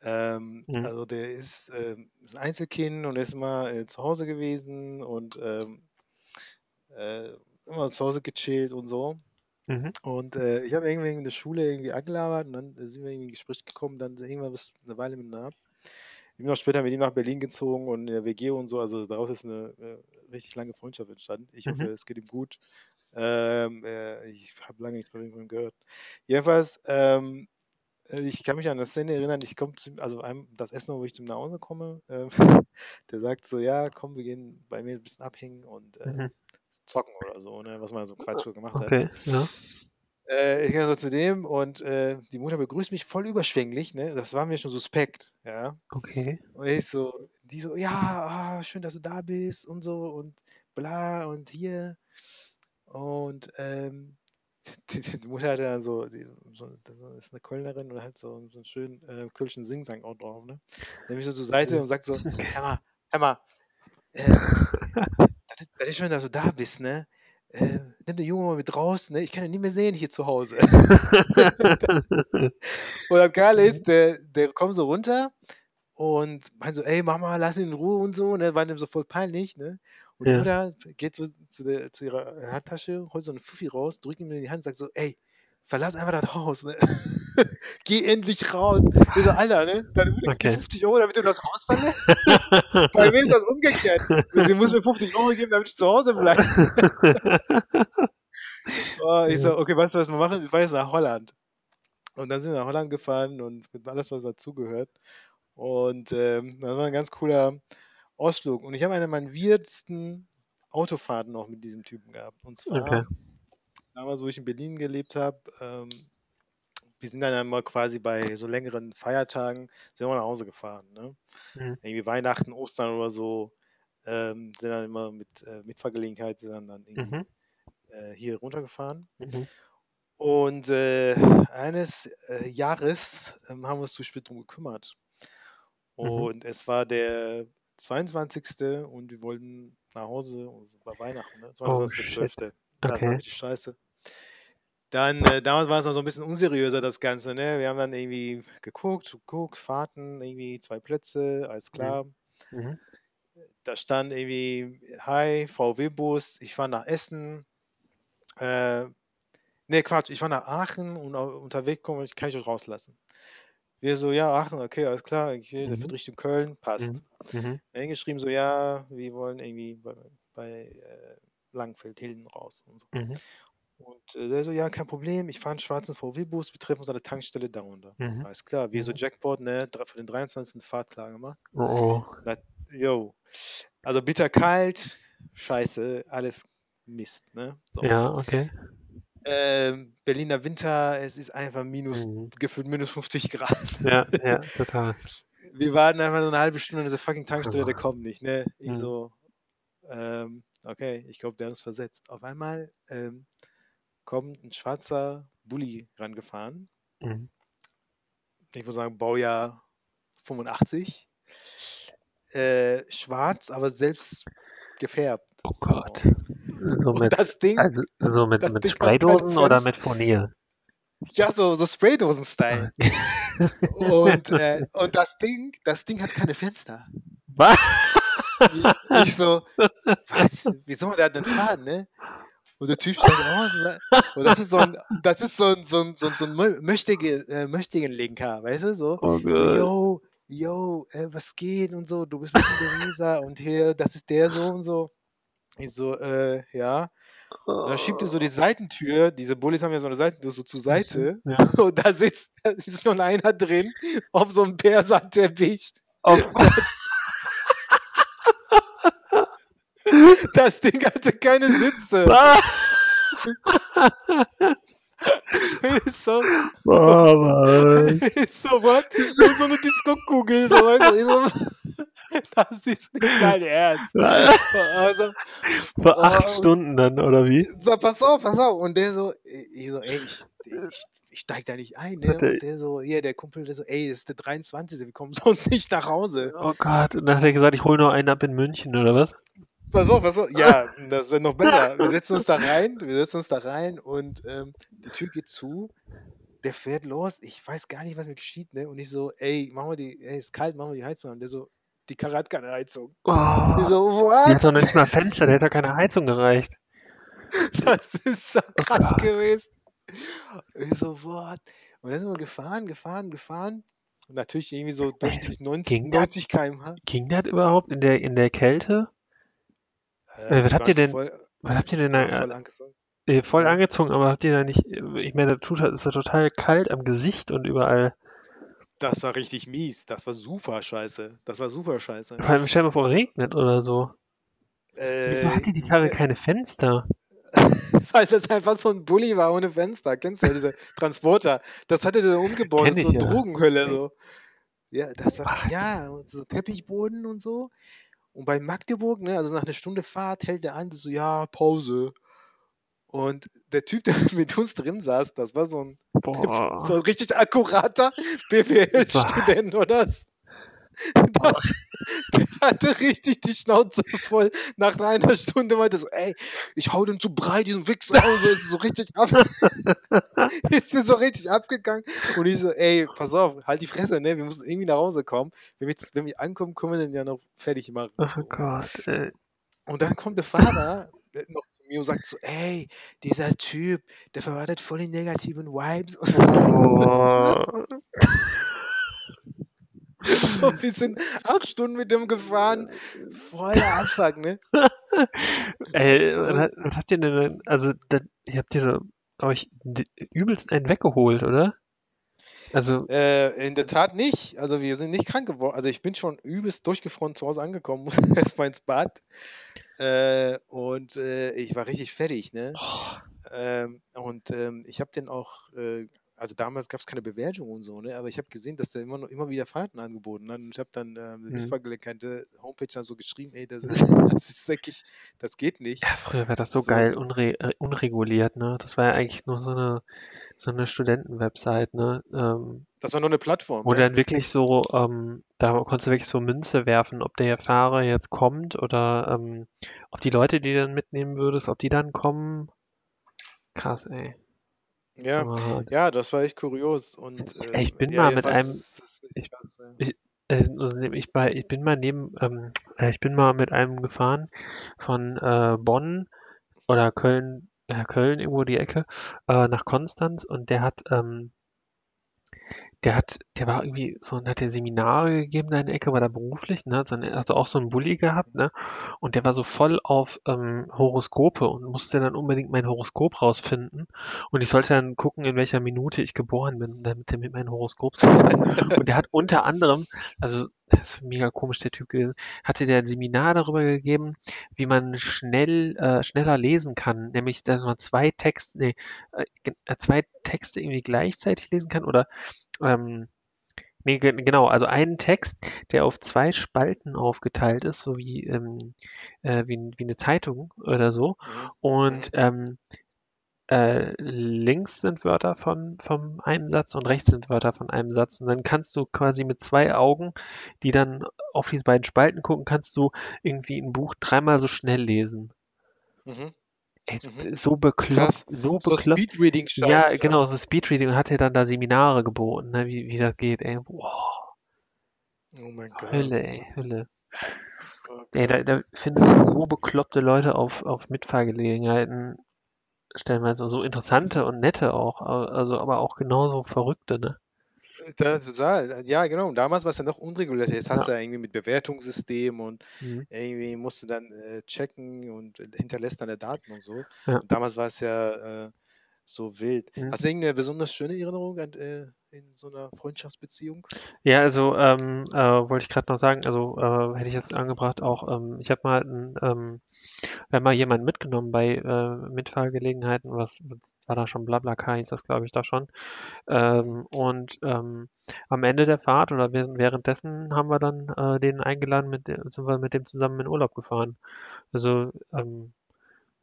Ähm, Mhm. also der ist, ähm, ist ein Einzelkind und ist immer äh, zu Hause gewesen und ähm, äh, immer zu Hause gechillt und so. Mhm. Und äh, ich habe irgendwie in der Schule irgendwie angelabert und dann äh, sind wir irgendwie in Gespräch gekommen, dann sind irgendwann bis eine Weile miteinander. Bin auch später mit ihm nach Berlin gezogen und in der WG und so, also daraus ist eine äh, richtig lange Freundschaft entstanden. Ich hoffe, Mhm. es geht ihm gut. Ähm, äh, ich habe lange nichts mehr von ihm gehört. Jedenfalls, ähm, äh, ich kann mich an eine Szene erinnern, ich komme zu, also einem, das Essen, wo ich zum nach Hause komme, ähm, der sagt so, ja, komm, wir gehen bei mir ein bisschen abhängen und äh, Mhm. Zocken oder so, ne, was man so Quatsch so gemacht hat. Okay, ja. Äh, ich gehe so zu dem und äh, die Mutter begrüßt mich voll überschwänglich, ne? Das war mir schon suspekt, ja. Okay. Und ich so, die so, ja, ah, schön, dass du da bist und so und bla und hier. Und ähm, die, die Mutter hatte dann so, die, so, ist eine Kölnerin und hat so, so einen schönen äh, kölschen Singsang auch drauf, ne? Nimmt mich so zur Seite und sagt so, hör mal, äh, das ist schön, dass du da bist, ne? Äh, nimm den Jungen mal mit raus, ne? Ich kann ihn nicht mehr sehen hier zu Hause. Und das Geile ist, der, der kommt so runter und meint so, ey Mama, lass ihn in Ruhe und so, ne? War dem so voll peinlich, ne? Und Ja. Mutter geht so zu, der, zu ihrer Handtasche, holt so eine Fuffi raus, drückt ihm in die Hand und sagt so, ey, verlass einfach das Haus, ne? Geh endlich raus. Ich so, Alter, ne? Dir Okay. 50 Euro, damit du das Haus verlässt? Bei mir ist das umgekehrt. Sie muss mir 50 Euro geben, damit ich zu Hause bleibe. Oh, ich so, okay, weißt du, was wir machen? Wir fahren jetzt nach Holland. Und dann sind wir nach Holland gefahren und mit alles, was dazugehört. Und ähm, das war ein ganz cooler Ausflug. Und ich habe eine meiner weirdsten Autofahrten noch mit diesem Typen gehabt. Und zwar Okay. damals, wo ich in Berlin gelebt habe, ähm, wir sind dann einmal quasi bei so längeren Feiertagen, sind wir nach Hause gefahren. Ne? Mhm. Irgendwie Weihnachten, Ostern oder so, ähm, sind dann immer mit äh, Mitfahrgelegenheit, sind dann, dann irgendwie Mhm. äh, hier runtergefahren. Mhm. Und äh, eines äh, Jahres ähm, haben wir uns zu spät drum gekümmert. Mhm. Und es war der 22. und wir wollten nach Hause, und es war Weihnachten, ne? Oh, 22.12. shit. Das war richtig scheiße. Dann, äh, damals war es noch so ein bisschen unseriöser, das Ganze, ne? Wir haben dann irgendwie geguckt, geguckt, Fahrten, irgendwie zwei Plätze, alles klar. Mhm. Da stand irgendwie, hi, VW-Bus, ich fahre nach Essen. Äh, ne, Quatsch, ich fahre nach Aachen und unterwegs komme ich, kann ich euch rauslassen. Wir so, ja, Aachen, okay, alles klar, okay, der Mhm. Richtung Köln, passt. Mhm. Mhm. Er hat geschrieben so, ja, wir wollen irgendwie bei, bei äh, Langfeld, Hilden raus und so. Mhm. Und äh, der so, ja, kein Problem, ich fahre einen schwarzen VW-Bus, wir treffen uns an der Tankstelle da und da. Mhm. Alles klar, wir so Mhm. Jackpot, ne, für den 23. Fahrt klar gemacht. Oh, oh. Jo, also bitterkalt, scheiße, alles Mist, ne? So. Ja, okay. Ähm, Berliner Winter, es ist einfach minus, Mhm. gefühlt minus 50 Grad. Ja, ja, total. Wir warten einfach so eine halbe Stunde an dieser fucking Tankstelle, der Ah. kommt nicht, ne? Ich Mhm. so, ähm, okay, ich glaube, der ist versetzt. Auf einmal ähm, kommt ein schwarzer Bulli rangefahren. Mhm. Ich würde sagen, Baujahr 85. Äh, schwarz, aber selbst gefärbt. Oh Gott. So Und mit, das Ding, also, so mit, das mit Ding Spraydosen oder mit Furnier? ja, so, so Spraydosen-Style. Und, äh, und das Ding, das Ding hat keine Fenster. Was? Ich, so, was? Wie soll man da denn fahren, ne? Und der Typ steigt raus und, sagt- und das ist so ein, das ist so ein, so ein, so ein, so ein Mö- Möchtige, äh, Möchtigen-Linker, weißt du, so. Oh So, yo, yo, äh, was geht und so, du bist bestimmt der Leser und hier, das ist der so und so. Ich so, äh, ja. Und dann schiebt er so die Seitentür, diese Bullis haben ja so eine Seitentür so zur Seite Ja. und da sitzt, da ist schon einer drin auf so einem Perserteppich. Oh, Das Ding hatte keine Sitze. was? Ist so, Oh, Mann. so was? Wie so eine Disco-Kugel, so, weißt du, ich so, das ist nicht dein Ernst. Also, So Oh, acht und- Stunden dann, oder wie? so, pass auf, pass auf. Und der so, ich so, ey, ich, ich, ich steig da nicht ein, ne? Und der so, hier, der Kumpel, der so, ey, das ist der 23. Wir kommen sonst nicht nach Hause. Oh Gott. Und dann hat er gesagt, ich hole noch einen ab in München, oder was? Pass auf, pass auf. Ja, das wird noch besser. Wir setzen uns da rein, wir setzen uns da rein und ähm, die Tür geht zu. Der fährt los. Ich weiß gar nicht, was mir geschieht, ne? Und ich so, ey, machen wir die, ey, ist kalt, machen wir die Heizung an. Der so, die Karre hat keine Heizung. Oh, Ich so, der what? hat doch nicht mal Fenster, der hat doch keine Heizung gereicht. Das ist so krass Gott. gewesen. Ich so, what? Und dann sind wir gefahren, gefahren, gefahren. Und natürlich irgendwie so durchschnittlich 90, ging das? 90 km/h. Ging das überhaupt in der, in der Kälte? Äh, was habt ihr denn- Voll, Was habt ihr denn da voll äh, angezogen. äh, voll Ja. angezogen, aber habt ihr da nicht, äh, ich meine, tut, ist ja total kalt am Gesicht und überall. Das war richtig mies. Das war super scheiße. Das war super scheiße. Vor allem, stell dir mal vor, regnet oder so. Äh, Wieso hat die, Karre äh, keine Fenster? weil das einfach so ein Bulli war ohne Fenster. Kennst du ja diese Transporter? Das hatte der umgebaut, so ich, ja. Drogenhölle so. Ja, das war Was? ja so Teppichboden und so. Und bei Magdeburg, ne, also nach einer Stunde Fahrt hält der an, so ja Pause. Und der Typ, der mit uns drin saß, das war so ein, Boah. so ein richtig akkurater BWL-Student, oder? Das, der hatte richtig die Schnauze voll. Nach einer Stunde meinte so, ey, ich hau den zu breit, diesen Wichser. Und so ist so richtig ab. ist mir so richtig abgegangen. Und ich so, ey, pass auf, halt die Fresse, ne? Wir müssen irgendwie nach Hause kommen. Wenn wir, wenn wir ankommen, können wir den ja noch fertig machen. Oh. Gott, ey. Und dann kommt der Vater äh, noch zu mir und sagt so, ey, dieser Typ, der verwaltet voll die negativen Vibes. Boah. Wir sind acht Stunden mit dem gefahren. Voller Abfuck, ne? Ey, was, was habt ihr denn, also, das, ihr habt ihr da euch übelst einen weggeholt, oder? Also, Äh, in der Tat nicht. Also wir sind nicht krank geworden. Also ich bin schon übelst durchgefroren zu Hause angekommen, erstmal ins Bad. Äh, und äh, ich war richtig fertig, ne? Ähm, und ähm, ich habe den auch, äh, also damals gab es keine Bewertung und so, ne? Aber ich habe gesehen, dass der immer noch immer wieder Fahrten angeboten hat. Und ich habe dann ähm, Mhm. der Mitfahrgelenkte Homepage dann so geschrieben, ey, das ist, das ist wirklich, das geht nicht. ja, früher war das so So. geil unre äh, unreguliert, ne? Das war ja eigentlich nur so eine, so eine Studentenwebsite, ne? Ähm, Das war nur eine Plattform. wo ne? dann wirklich so, ähm, da konntest du wirklich so Münze werfen, ob der Fahrer jetzt kommt oder ähm, ob die Leute, die du dann mitnehmen würdest, ob die dann kommen. Krass, ey. Ja, Aber ja, das war echt kurios. Und äh, ich bin ja, mal mit einem, das ich. Ja. ich, äh, also ich bei, ich bin mal neben, ähm, äh, ich bin mal mit einem gefahren von äh, Bonn oder Köln, äh, Köln irgendwo die Ecke, äh, nach Konstanz und der hat, ähm, der hat, der war irgendwie so, hat der Seminare gegeben da in der Ecke, war da beruflich, ne, hat so eine, also auch so einen Bulli gehabt, ne, und der war so voll auf ähm, Horoskope und musste dann unbedingt mein Horoskop rausfinden und ich sollte dann gucken, in welcher Minute ich geboren bin, damit er mir mein Horoskop sagt. Und der hat unter anderem, also das ist mega komisch, der Typ gewesen, hatte der ein Seminar darüber gegeben, wie man schnell, äh, schneller lesen kann, nämlich, dass man zwei Texte, nee, äh, äh, zwei Texte irgendwie gleichzeitig lesen kann oder ähm, nee, ge genau, also einen Text, der auf zwei Spalten aufgeteilt ist, so wie, ähm, äh, wie, wie eine Zeitung oder so. Mhm. Und ähm, äh, links sind Wörter von, vom einen Satz und rechts sind Wörter von einem Satz. Und dann kannst du quasi mit zwei Augen, die dann auf diese beiden Spalten gucken, kannst du irgendwie ein Buch dreimal so schnell lesen. Mhm. Ey, Mhm. so bekloppt, so So bekloppt. Speedreading-Scheiß. Ja, oder? genau, so Speedreading und hat er dann da Seminare geboten, ne, wie, wie das geht, ey. Boah, Oh mein Gott. Hölle, ey, Hölle. Oh Ey, da, da findest du so bekloppte Leute auf, auf Mitfahrgelegenheiten, stellenweise so interessante und nette auch, au- also aber auch genauso verrückte, ne? Da, total. Ja, genau. Und damals war es ja noch unregulierter. Jetzt hast Ja. du ja irgendwie mit Bewertungssystem und Mhm. irgendwie musst du dann äh, checken und hinterlässt deine Daten und so. Ja. Und damals war es ja äh, so wild. Mhm. Hast du irgendeine besonders schöne Erinnerung an, äh, in so einer Freundschaftsbeziehung? Ja, also ähm, äh, wollte ich gerade noch sagen, also äh, hätte ich jetzt angebracht auch, ähm, ich habe mal ähm, wir mal jemanden mitgenommen bei äh, Mitfahrgelegenheiten, was was war da schon Blablacar, hieß das glaube ich da schon. Ähm, und ähm, am Ende der Fahrt oder während, währenddessen haben wir dann äh, den eingeladen, mit sind wir mit dem zusammen in Urlaub gefahren. Also ähm,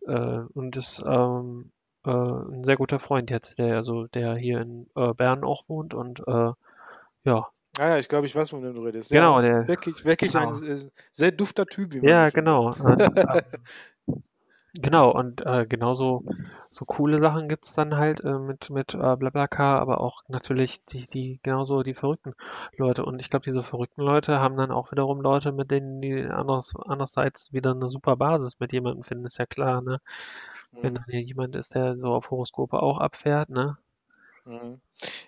äh, und ist ähm, äh, ein sehr guter Freund jetzt, der also der hier in äh, Bern auch wohnt und äh, ja, Ah ja, ich glaube, ich weiß, von wem du redest. genau, Ja, der wirklich, wirklich genau. ein sehr dufter Typ, Ja, genau. ähm, genau, und äh, genauso so coole Sachen gibt's dann halt äh, mit, mit äh, BlaBlaCar, aber auch natürlich die, die genauso die verrückten Leute. Und ich glaube, diese verrückten Leute haben dann auch wiederum Leute, mit denen die anderes, andererseits wieder eine super Basis mit jemandem finden, ist ja klar, ne? Wenn Mhm. dann hier jemand ist, der so auf Horoskope auch abfährt, ne? Mhm.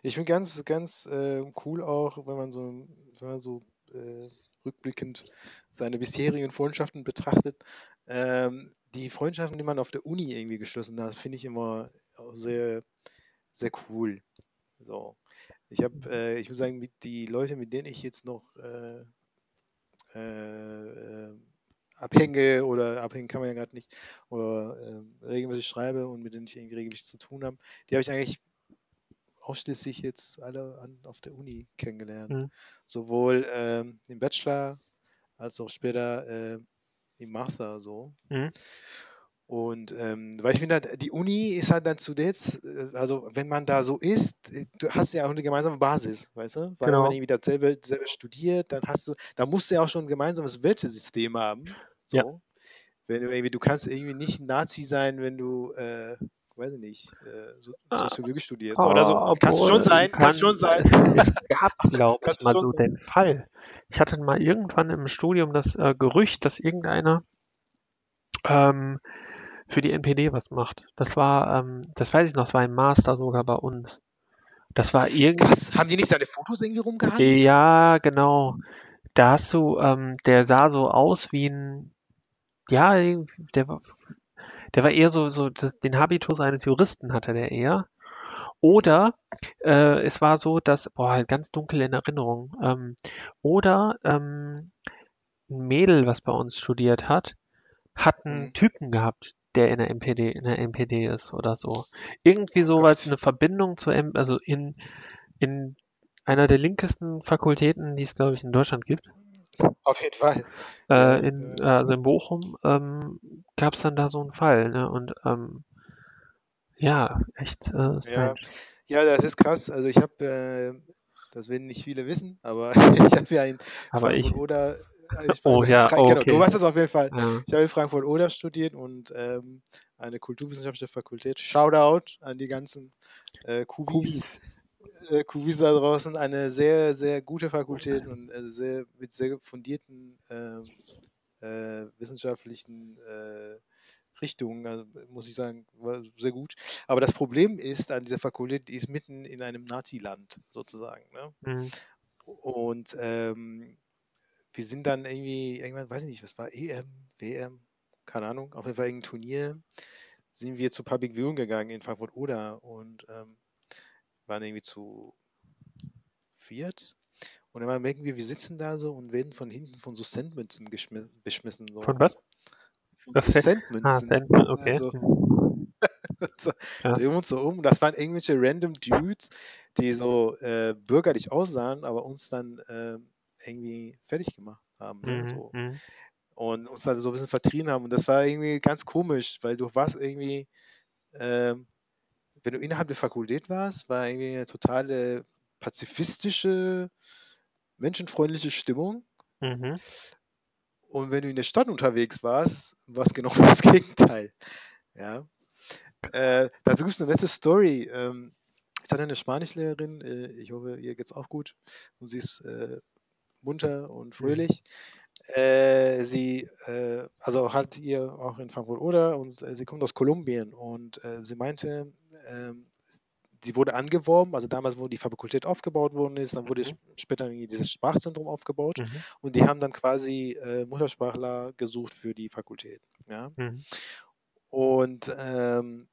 Ich finde ganz, ganz äh, cool auch, wenn man so, wenn man so äh, rückblickend seine bisherigen Freundschaften betrachtet. Ähm, die Freundschaften, die man auf der Uni irgendwie geschlossen hat, finde ich immer auch sehr, sehr cool. So. Ich habe, äh, ich muss sagen, die Leute, mit denen ich jetzt noch äh, äh, äh, abhänge oder abhängen kann man ja gerade nicht, oder äh, regelmäßig schreibe und mit denen ich irgendwie regelmäßig zu tun habe, die habe ich eigentlich ausschließlich jetzt alle an, auf der Uni kennengelernt. Mhm. Sowohl ähm, im Bachelor als auch später äh, im Master so. Mhm. Und ähm, weil ich finde, halt, die Uni ist halt dann zu jetzt, äh, also wenn man da so ist, äh, du hast ja auch eine gemeinsame Basis, weißt du? Weil wenn man Genau. irgendwie dasselbe, dasselbe studiert, dann hast du, da musst du ja auch schon ein gemeinsames Wertesystem haben. So. Ja. Wenn du irgendwie, du kannst irgendwie nicht ein Nazi sein, wenn du, äh, weiß ich nicht, äh, so, Ah, Soziologie studierst. Oder so. Ah, Kannst du schon obwohl, sein, kannst kann, schon sein. es gab, glaube ich, Kannst mal so sein. den Fall. Ich hatte mal irgendwann im Studium das äh, Gerücht, dass irgendeiner ähm, für die NPD was macht. Das war, ähm, das weiß ich noch, das war ein Master sogar bei uns. Das war irgend, Krass, haben die nicht seine Fotos irgendwie rumgehangen? ja, genau. Da hast du, ähm, der sah so aus wie ein, ja, der war, der war eher so, so den Habitus eines Juristen hatte der eher. Oder äh, es war so, dass, boah, halt ganz dunkel in Erinnerung. Ähm, oder ähm, ein Mädel, was bei uns studiert hat, hat einen Mhm. Typen gehabt, der in der MPD, in der MPD ist oder so. Irgendwie Oh sowas, eine Verbindung zur M, also in, in einer der linkesten Fakultäten, die es, glaube ich, in Deutschland gibt. Auf jeden Fall. Äh, in, ja. also in Bochum ähm, gab es dann da so einen Fall, ne? Und ähm, ja, echt äh, Ja, ja, das ist krass. Also ich habe, äh, das werden nicht viele wissen, aber ich habe ja in Aber oder Oh ja, Fra- genau, okay. du weißt das auf jeden Fall. Ja. Ich habe in Frankfurt oder studiert und ähm, eine kulturwissenschaftliche Fakultät. Shoutout an die ganzen äh, Kubis, Kubis. äh, Kubis da draußen. Eine sehr, sehr gute Fakultät und äh, sehr, mit sehr fundierten ähm, äh, wissenschaftlichen äh, Richtungen, also, muss ich sagen, war sehr gut. Aber das Problem ist an dieser Fakultät, die ist mitten in einem Nazi-Land sozusagen. Ne? Mhm. Und ähm, wir sind dann irgendwie, irgendwann, weiß ich nicht, was war, EM, WM, keine Ahnung, auf jeden Fall irgendein Turnier, sind wir zu Public Viewing gegangen in Frankfurt oder und ähm, waren irgendwie zu viert. Und dann merken wir, wir sitzen da so und werden von hinten von so geschmi- beschmissen. So. Von was? Von Okay. so Ah. Sandman, okay. Also, Mhm. so, Ja. drehen wir uns so um. Das waren irgendwelche random Dudes, die so äh, bürgerlich aussahen, aber uns dann ähm, irgendwie fertig gemacht haben. Ne? Mhm. So. Mhm. Und uns dann so ein bisschen vertrieben haben. Und das war irgendwie ganz komisch, weil du warst irgendwie, ähm, wenn du innerhalb der Fakultät warst, war irgendwie eine totale pazifistische, menschenfreundliche Stimmung. Mhm. Und wenn du in der Stadt unterwegs warst, war es genau das Gegenteil. Ja. Äh, dazu gibt es eine nette Story. Ähm, ich hatte eine Spanischlehrerin, äh, ich hoffe, ihr geht's auch gut. Und sie ist äh, munter und fröhlich. Äh, sie, äh, also hat ihr auch in Frankfurt oder und äh, sie kommt aus Kolumbien und äh, sie meinte, ähm, sie wurde angeworben, also damals, wo die Fakultät aufgebaut worden ist, dann wurde Mhm. sp- später dieses Sprachzentrum aufgebaut Mhm. und die haben dann quasi äh, Muttersprachler gesucht für die Fakultät. Ja? Mhm. Und ähm,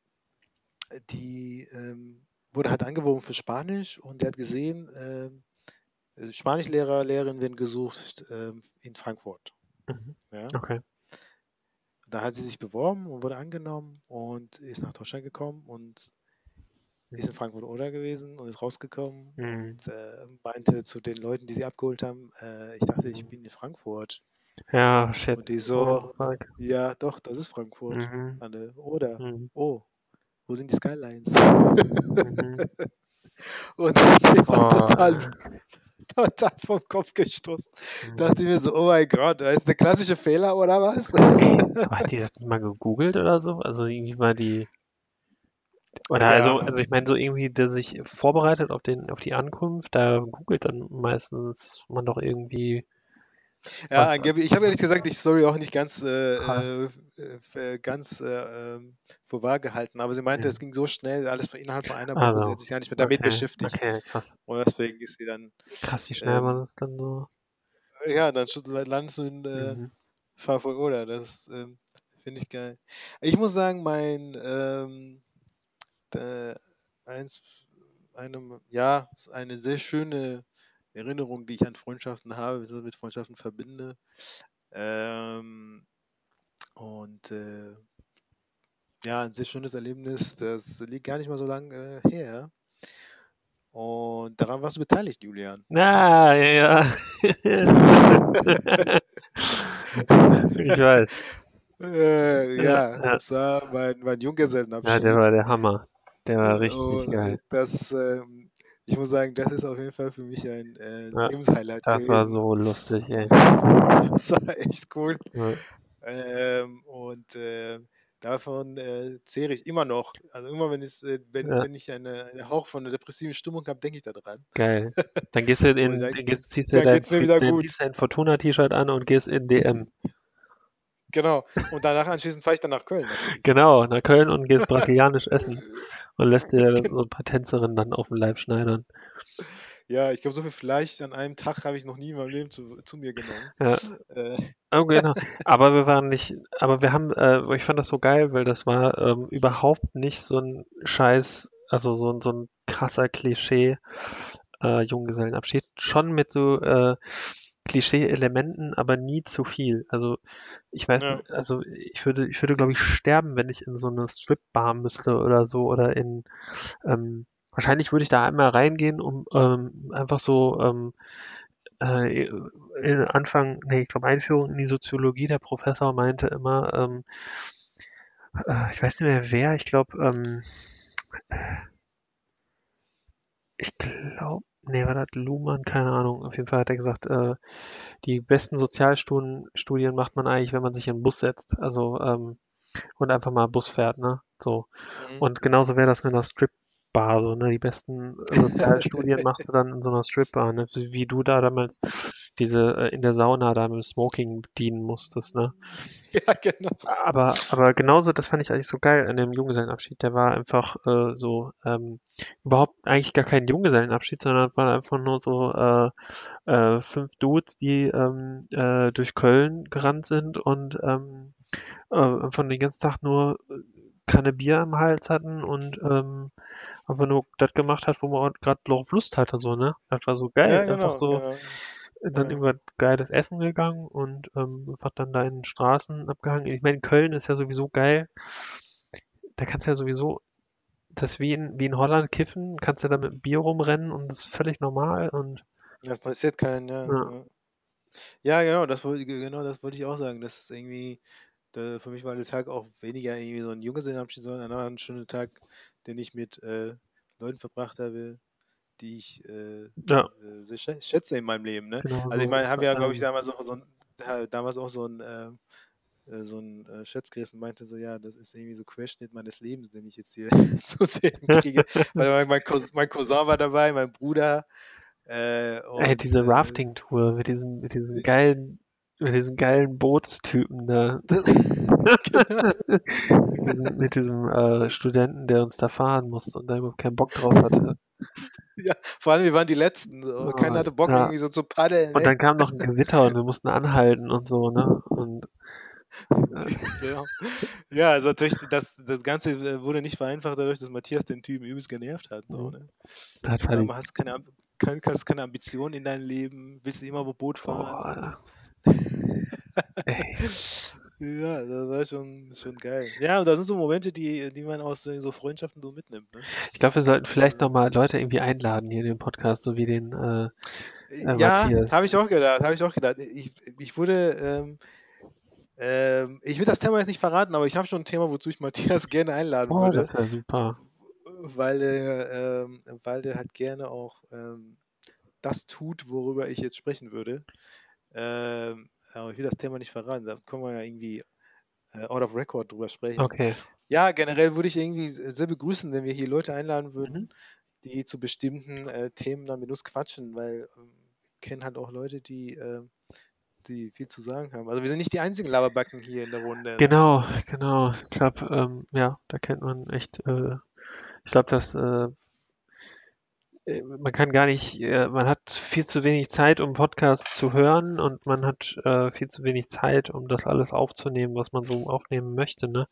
die ähm, wurde halt angeworben für Spanisch und der hat gesehen, äh, Spanischlehrer, Lehrerinnen werden gesucht ähm, in Frankfurt. Mhm. Ja? Okay. Da hat sie sich beworben und wurde angenommen und ist nach Deutschland gekommen und ist in Frankfurt oder gewesen und ist rausgekommen Mhm. und äh, meinte zu den Leuten, die sie abgeholt haben, äh, ich dachte, ich bin in Frankfurt. Ja, shit. Und die Oh, so, fuck. ja, doch, das ist Frankfurt. Mhm. Alle, oder, Mhm. oh, wo sind die Skylines? Mhm. Und ich war Oh. total, total vom Kopf gestoßen. Mhm. Dachte mir so, oh mein Gott, das ist der klassische Fehler oder was? Hat die das nicht mal gegoogelt oder so? Also irgendwie mal die. Oder also, Ja. also ich meine, so irgendwie, der sich vorbereitet auf den, auf die Ankunft, da googelt dann meistens man doch irgendwie. Ja, angeblich, ich habe ehrlich gesagt die Story auch nicht ganz, äh, äh, äh, ganz äh, ähm, für wahr gehalten, aber sie meinte, es ging so schnell, alles von innerhalb von einer Woche, Also, sie hat sich ja nicht mehr damit okay, beschäftigt. Okay, krass. Und deswegen ist sie dann, Krass, wie schnell man Ähm, das dann so. ja, dann landest du in äh, Mhm. Frankfurt oder. Das ähm, finde ich geil. Ich muss sagen, mein ähm, äh, eins, einem, ja, eine sehr schöne Erinnerung, die ich an Freundschaften habe, mit Freundschaften verbinde. Ähm, und äh, ja, ein sehr schönes Erlebnis. Das liegt gar nicht mal so lange äh, her. Und daran warst du beteiligt, Julian. Ah, ja, ja. ich weiß. Äh, Ja, ja, ja. das war mein, mein Ja, Junggesellenabschied. der war der Hammer. Der war richtig Und geil. das, ähm, ich muss sagen, das ist auf jeden Fall für mich ein äh, Ja, Lebenshighlight Das war gewesen. so lustig, ey. Das war echt cool. Ja. Ähm, und äh, davon äh, zehre ich immer noch. Also immer wenn ich, äh, wenn, Ja. wenn ich eine, einen Hauch von einer depressiven Stimmung habe, denke ich daran. Geil. Dann gehst du in, dann- dann gehst, ziehst du dann dein, mir wieder dann gut. dein Fortuna-T-Shirt an und gehst in DM. Genau. Und danach anschließend fahre ich dann nach Köln natürlich. Genau, nach Köln und gehst brasilianisch essen und lässt dir Genau. so ein paar Tänzerinnen dann auf den Leib schneidern. Ja, ich glaube, so viel Fleisch an einem Tag habe ich noch nie in meinem Leben zu, zu mir genommen. Ja. Äh, Oh, genau. Aber wir waren nicht, aber wir haben, äh, ich fand das so geil, weil das war ähm, überhaupt nicht so ein Scheiß, also so, ein- so ein krasser Klischee äh, Junggesellenabschied. Schon mit so äh, Klischee-Elementen, aber nie zu viel. Also ich weiß, Ja. also ich würde, ich würde, glaube ich, sterben, wenn ich in so eine Strip-Bar müsste oder so oder in ähm, wahrscheinlich würde ich da einmal reingehen, um ähm, einfach so ähm, äh, in Anfang, nee, ich glaube Einführung in die Soziologie, der Professor meinte immer, ähm, äh, ich weiß nicht mehr wer, ich glaube, ähm, ich glaube, nee, war das Luhmann? Keine Ahnung. Auf jeden Fall hat er gesagt, äh, die besten Sozialstudien Studien macht man eigentlich, wenn man sich in einen Bus setzt. Also, ähm, und einfach mal Bus fährt, ne? So. Mhm. Und genauso wäre das mit einer Stripbar, so, ne? Die besten Sozialstudien machst du dann in so einer Stripbar, ne? Wie, du da damals diese äh, in der Sauna da mit dem Smoking bedienen musstest, ne? Ja, genau. Aber, aber genauso, das fand ich eigentlich so geil an dem Junggesellenabschied. Der war einfach äh, so, ähm, überhaupt eigentlich gar kein Junggesellenabschied, sondern war einfach nur so äh, äh, fünf Dudes, die ähm, äh, durch Köln gerannt sind und ähm, äh, von den ganzen Tag nur keine Bier im Hals hatten und ähm, einfach nur das gemacht hat, wo man gerade drauf Lust hatte, so, ne? Das war so geil. Ja, Einfach genau, so, genau. dann Ja. über geiles Essen gegangen und ähm, einfach dann da in den Straßen abgehangen. Ich meine, Köln ist ja sowieso geil. Da kannst du ja sowieso, das wie in, wie in Holland kiffen, kannst du da mit Bier rumrennen und das ist völlig normal und Das passiert keinen, ja. Ja. Ja, genau, das wollte, genau das wollte ich auch sagen. Das ist irgendwie, da, für mich war der Tag auch weniger irgendwie so ein Junggesellenabschied, sondern einfach ein schöner Tag, den ich mit äh, Leuten verbracht habe, die ich äh, ja, äh, schätze in meinem Leben. Ne? genau Also ich meine, haben wir ja, glaube ich, damals auch so ein, da- damals auch so ein, äh, äh, so ein äh, Chef gerissen und meinte so, ja, das ist irgendwie so Querschnitt meines Lebens, den ich jetzt hier zu sehen kriege. Weil mein, mein, Cousin, mein Cousin war dabei, mein Bruder. Äh, Ey, und, diese äh, Rafting-Tour mit diesem, mit diesem geilen, mit diesem geilen Bootstypen da. genau. Mit diesem, äh, Studenten, der uns da fahren musste und da überhaupt keinen Bock drauf hatte. Ja, vor allem, wir waren die Letzten. So. Keiner Oh, hatte Bock, ja. irgendwie so zu paddeln. Und Ne? dann kam noch ein Gewitter und wir mussten anhalten und so, ne? Und ja. ja, also natürlich, das, das Ganze äh, wurde nicht vereinfacht dadurch, dass Matthias den Typen übelst genervt hat. So, Mhm. ne? das die, mal, hast du keine, Am- kein, hast keine Ambitionen in deinem Leben? Willst du immer wo Boot fahren? boah, ey, Ja, das war schon, schon geil. Ja, und das sind so Momente, die, die man aus äh, so Freundschaften so mitnimmt. Ne? ich glaube, wir sollten vielleicht nochmal Leute irgendwie einladen hier in den Podcast, so wie den, äh, Äh, Ja, habe ich auch gedacht, habe ich auch gedacht. Ich, ich wurde, ähm, ähm, ich will das Thema jetzt nicht verraten, aber ich habe schon ein Thema, wozu ich Matthias gerne einladen oh, würde, das wäre super. weil er, ähm, weil der halt gerne auch ähm, das tut, worüber ich jetzt sprechen würde. Ähm, aber ich will das Thema nicht verraten, da können wir ja irgendwie äh, out of record drüber sprechen. Okay. Ja, generell würde ich irgendwie sehr begrüßen, wenn wir hier Leute einladen würden, Mhm. die zu bestimmten äh, Themen dann mit uns quatschen, weil ähm, kennen halt auch Leute, die, äh, die viel zu sagen haben. Also wir sind nicht die einzigen Laberbacken hier in der Runde. Ne? Genau, genau. Ich glaube, ähm, ja, da kennt man echt, äh, ich glaube, dass äh, man kann gar nicht, äh, man hat viel zu wenig Zeit, um Podcasts zu hören und man hat äh, viel zu wenig Zeit, um das alles aufzunehmen, was man so aufnehmen möchte, ne?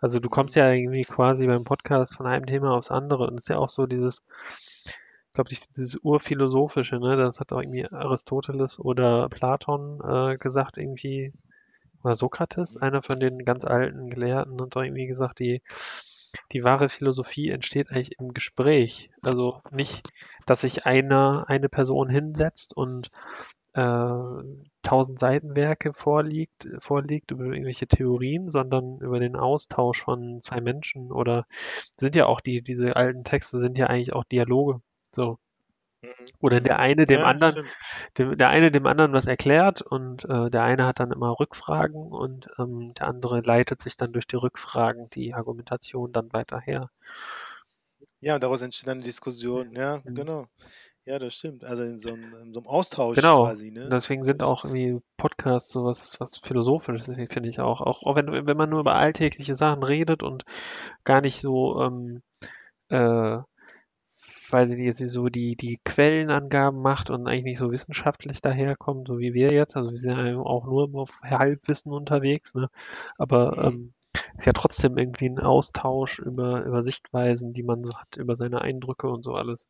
Also du kommst ja irgendwie quasi beim Podcast von einem Thema aufs andere und es ist ja auch so dieses, glaube ich, dieses urphilosophische, ne? Das hat auch irgendwie Aristoteles oder Platon äh, gesagt, irgendwie, oder Sokrates, einer von den ganz alten Gelehrten, hat doch irgendwie gesagt, die, die wahre Philosophie entsteht eigentlich im Gespräch. Also nicht, dass sich einer, eine Person hinsetzt und äh, tausend Seitenwerke vorliegt, vorliegt über irgendwelche Theorien, sondern über den Austausch von zwei Menschen oder sind ja auch die, diese alten Texte sind ja eigentlich auch Dialoge. So. Mhm. Oder der eine dem Ja, anderen, dem, der eine dem anderen was erklärt und äh, der eine hat dann immer Rückfragen und ähm, der andere leitet sich dann durch die Rückfragen die Argumentation dann weiter her. Ja, daraus entsteht dann eine Diskussion. Ja, Mhm. genau. Ja, das stimmt. Also in so einem, in so einem Austausch Genau. quasi, ne? Deswegen sind auch irgendwie Podcasts sowas was philosophisches, finde ich auch. Auch, auch wenn, wenn man nur über alltägliche Sachen redet und gar nicht so, ähm, äh, weil sie jetzt so die, die Quellenangaben macht und eigentlich nicht so wissenschaftlich daherkommt, so wie wir jetzt. Also wir sind ja auch nur auf Halbwissen unterwegs, ne? Aber Mhm. ähm, ist ja trotzdem irgendwie ein Austausch über, über Sichtweisen, die man so hat, über seine Eindrücke und so alles.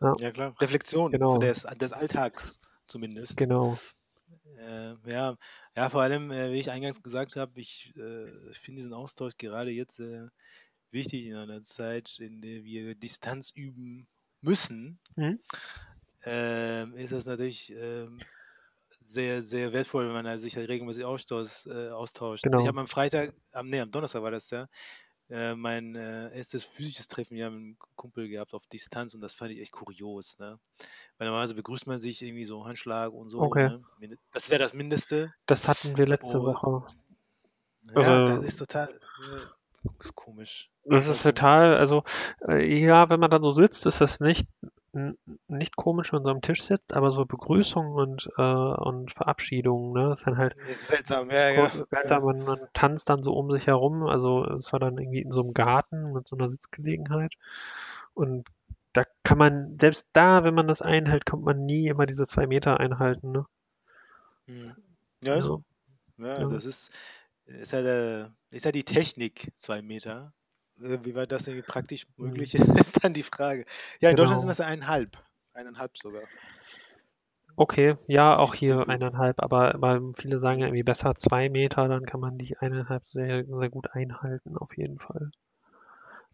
Ja, Ja, klar. Reflexion Genau. des, des Alltags zumindest. genau. Äh, ja, ja, vor allem, äh, wie ich eingangs gesagt habe, ich äh, finde diesen Austausch gerade jetzt äh, wichtig in einer Zeit, in der wir Distanz üben müssen. Mhm. Ähm, ist das natürlich ähm, sehr, sehr wertvoll, wenn man sich halt regelmäßig austauscht. Äh, austauscht. Genau. Ich habe am Freitag, am, nee, am Donnerstag war das ja, äh, mein äh, erstes physisches Treffen ja mit einem Kumpel gehabt auf Distanz und das fand ich echt kurios, ne? Weil normalerweise begrüßt man sich irgendwie so Handschlag und so, Okay. ne? Das ist ja das Mindeste. Das hatten wir letzte Oh. Woche. Ja, Äh, das ist total äh, ist komisch. Das ist total, also äh, ja, wenn man dann so sitzt, ist das nicht, nicht komisch, wenn man so am Tisch sitzt, aber so Begrüßungen und, äh, und Verabschiedungen, ne, ist dann halt Ist seltsam, ja, genau. seltsam, man, man tanzt dann so um sich herum, also es war dann irgendwie in so einem Garten mit so einer Sitzgelegenheit und da kann man, selbst da, wenn man das einhält, kommt man nie immer diese zwei Meter einhalten, ne? Hm. Ja, ist Ja, so. Ja, ja. das ist, ist ja, der, ist ja die Technik, zwei Meter. Äh, Wie weit das irgendwie praktisch Mhm. möglich ist, ist dann die Frage. Ja, in Deutschland sind Genau. das eineinhalb. Eineinhalb sogar. Okay, ja, auch hier die, eineinhalb, aber, aber viele sagen ja irgendwie besser zwei Meter, dann kann man die eineinhalb sehr, sehr gut einhalten, auf jeden Fall.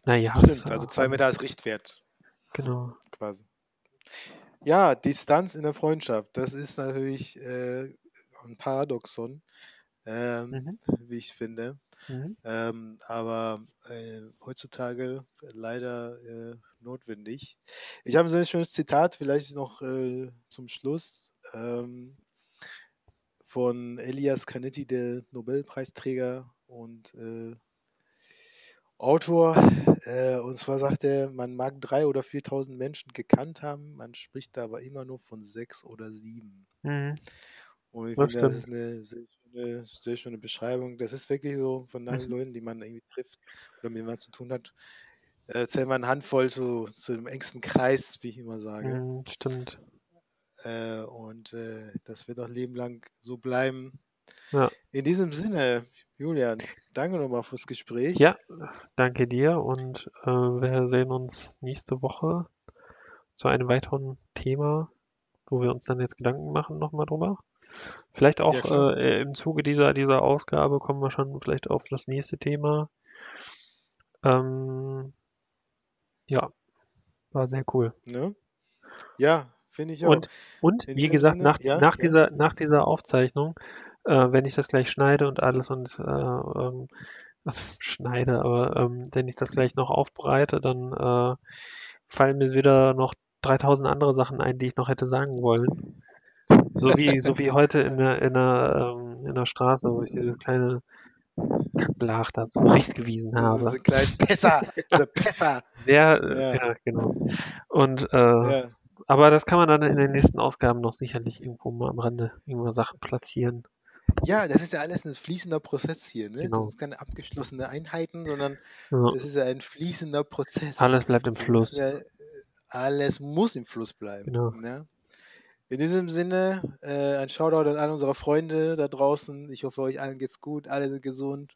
Naja, stimmt, also zwei Meter als Richtwert genau. quasi. Ja, Distanz in der Freundschaft, das ist natürlich äh, ein Paradoxon, ähm, Mhm. wie ich finde. Mhm. Ähm, aber äh, heutzutage leider äh, notwendig. Ich habe ein sehr schönes Zitat, vielleicht noch äh, zum Schluss, ähm, von Elias Canetti, der Nobelpreisträger und äh, Autor. Äh, und zwar sagt er, man mag drei oder 4.000 Menschen gekannt haben, man spricht da aber immer nur von sechs oder sieben. Mhm. Und ich Das finde, das stimmt. ist eine sehr schöne, sehr schöne Beschreibung. Das ist wirklich so von allen Mhm. Leuten, die man irgendwie trifft oder mit denen man zu tun hat, äh, zählt man eine Handvoll zu, zu dem engsten Kreis, wie ich immer sage. Mhm, stimmt. Äh, und äh, das wird auch Leben lang so bleiben. Ja. In diesem Sinne, Julian, danke nochmal fürs Gespräch. Ja, danke dir und äh, wir sehen uns nächste Woche zu einem weiteren Thema, wo wir uns dann jetzt Gedanken machen nochmal drüber. Vielleicht Ja, auch klar. äh, im Zuge dieser, dieser Ausgabe kommen wir schon vielleicht auf das nächste Thema. Ähm, ja, war sehr cool. Ne? Ja, finde ich auch. Und, und wie gesagt, Sinne, nach, ja, nach, ja. dieser, nach dieser Aufzeichnung, äh, wenn ich das gleich schneide und alles und äh, ähm, was schneide, aber ähm, wenn ich das gleich noch aufbereite, dann äh, fallen mir wieder noch 3000 andere Sachen ein, die ich noch hätte sagen wollen. So wie, so wie heute in der, in der, ähm, in der Straße, wo ich diese kleine Kackblach da zurechtgewiesen habe. diese kleinen Pässer, diese. Wer, äh, Ja, ja, genau. Und äh, ja. aber das kann man dann in den nächsten Ausgaben noch sicherlich irgendwo mal am Rande irgendwo Sachen platzieren. Ja, das ist ja alles ein fließender Prozess hier, ne? Das Genau. sind keine abgeschlossene Einheiten, sondern Ja, das ist ja ein fließender Prozess. alles bleibt im Fluss. ja, alles muss im Fluss bleiben. Genau. Ne? In diesem Sinne, äh, ein Shoutout an alle unsere Freunde da draußen. Ich hoffe, euch allen geht's gut, alle sind gesund,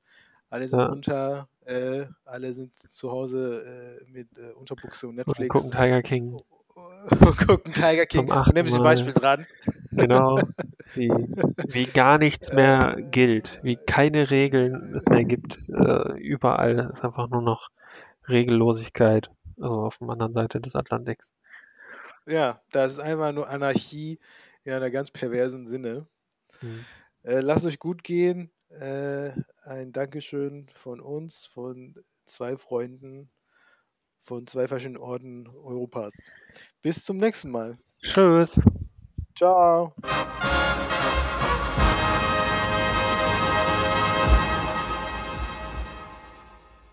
alle sind Ja, munter, äh, alle sind zu Hause äh, mit äh, Unterbuchse und und gucken Netflix Tiger King und gucken Tiger King und nehmen sich ein. Beispiel dran. Genau. Wie, wie gar nichts mehr gilt. Wie keine Regeln es mehr gibt. Äh, überall ist einfach nur noch Regellosigkeit. Also auf der anderen Seite des Atlantiks. Ja, das ist einfach nur Anarchie in einer ganz perversen Sinne. Hm. Äh, lasst euch gut gehen. Äh, ein Dankeschön von uns, von zwei Freunden, von zwei verschiedenen Orten Europas. Bis zum nächsten Mal. Tschüss. Ciao.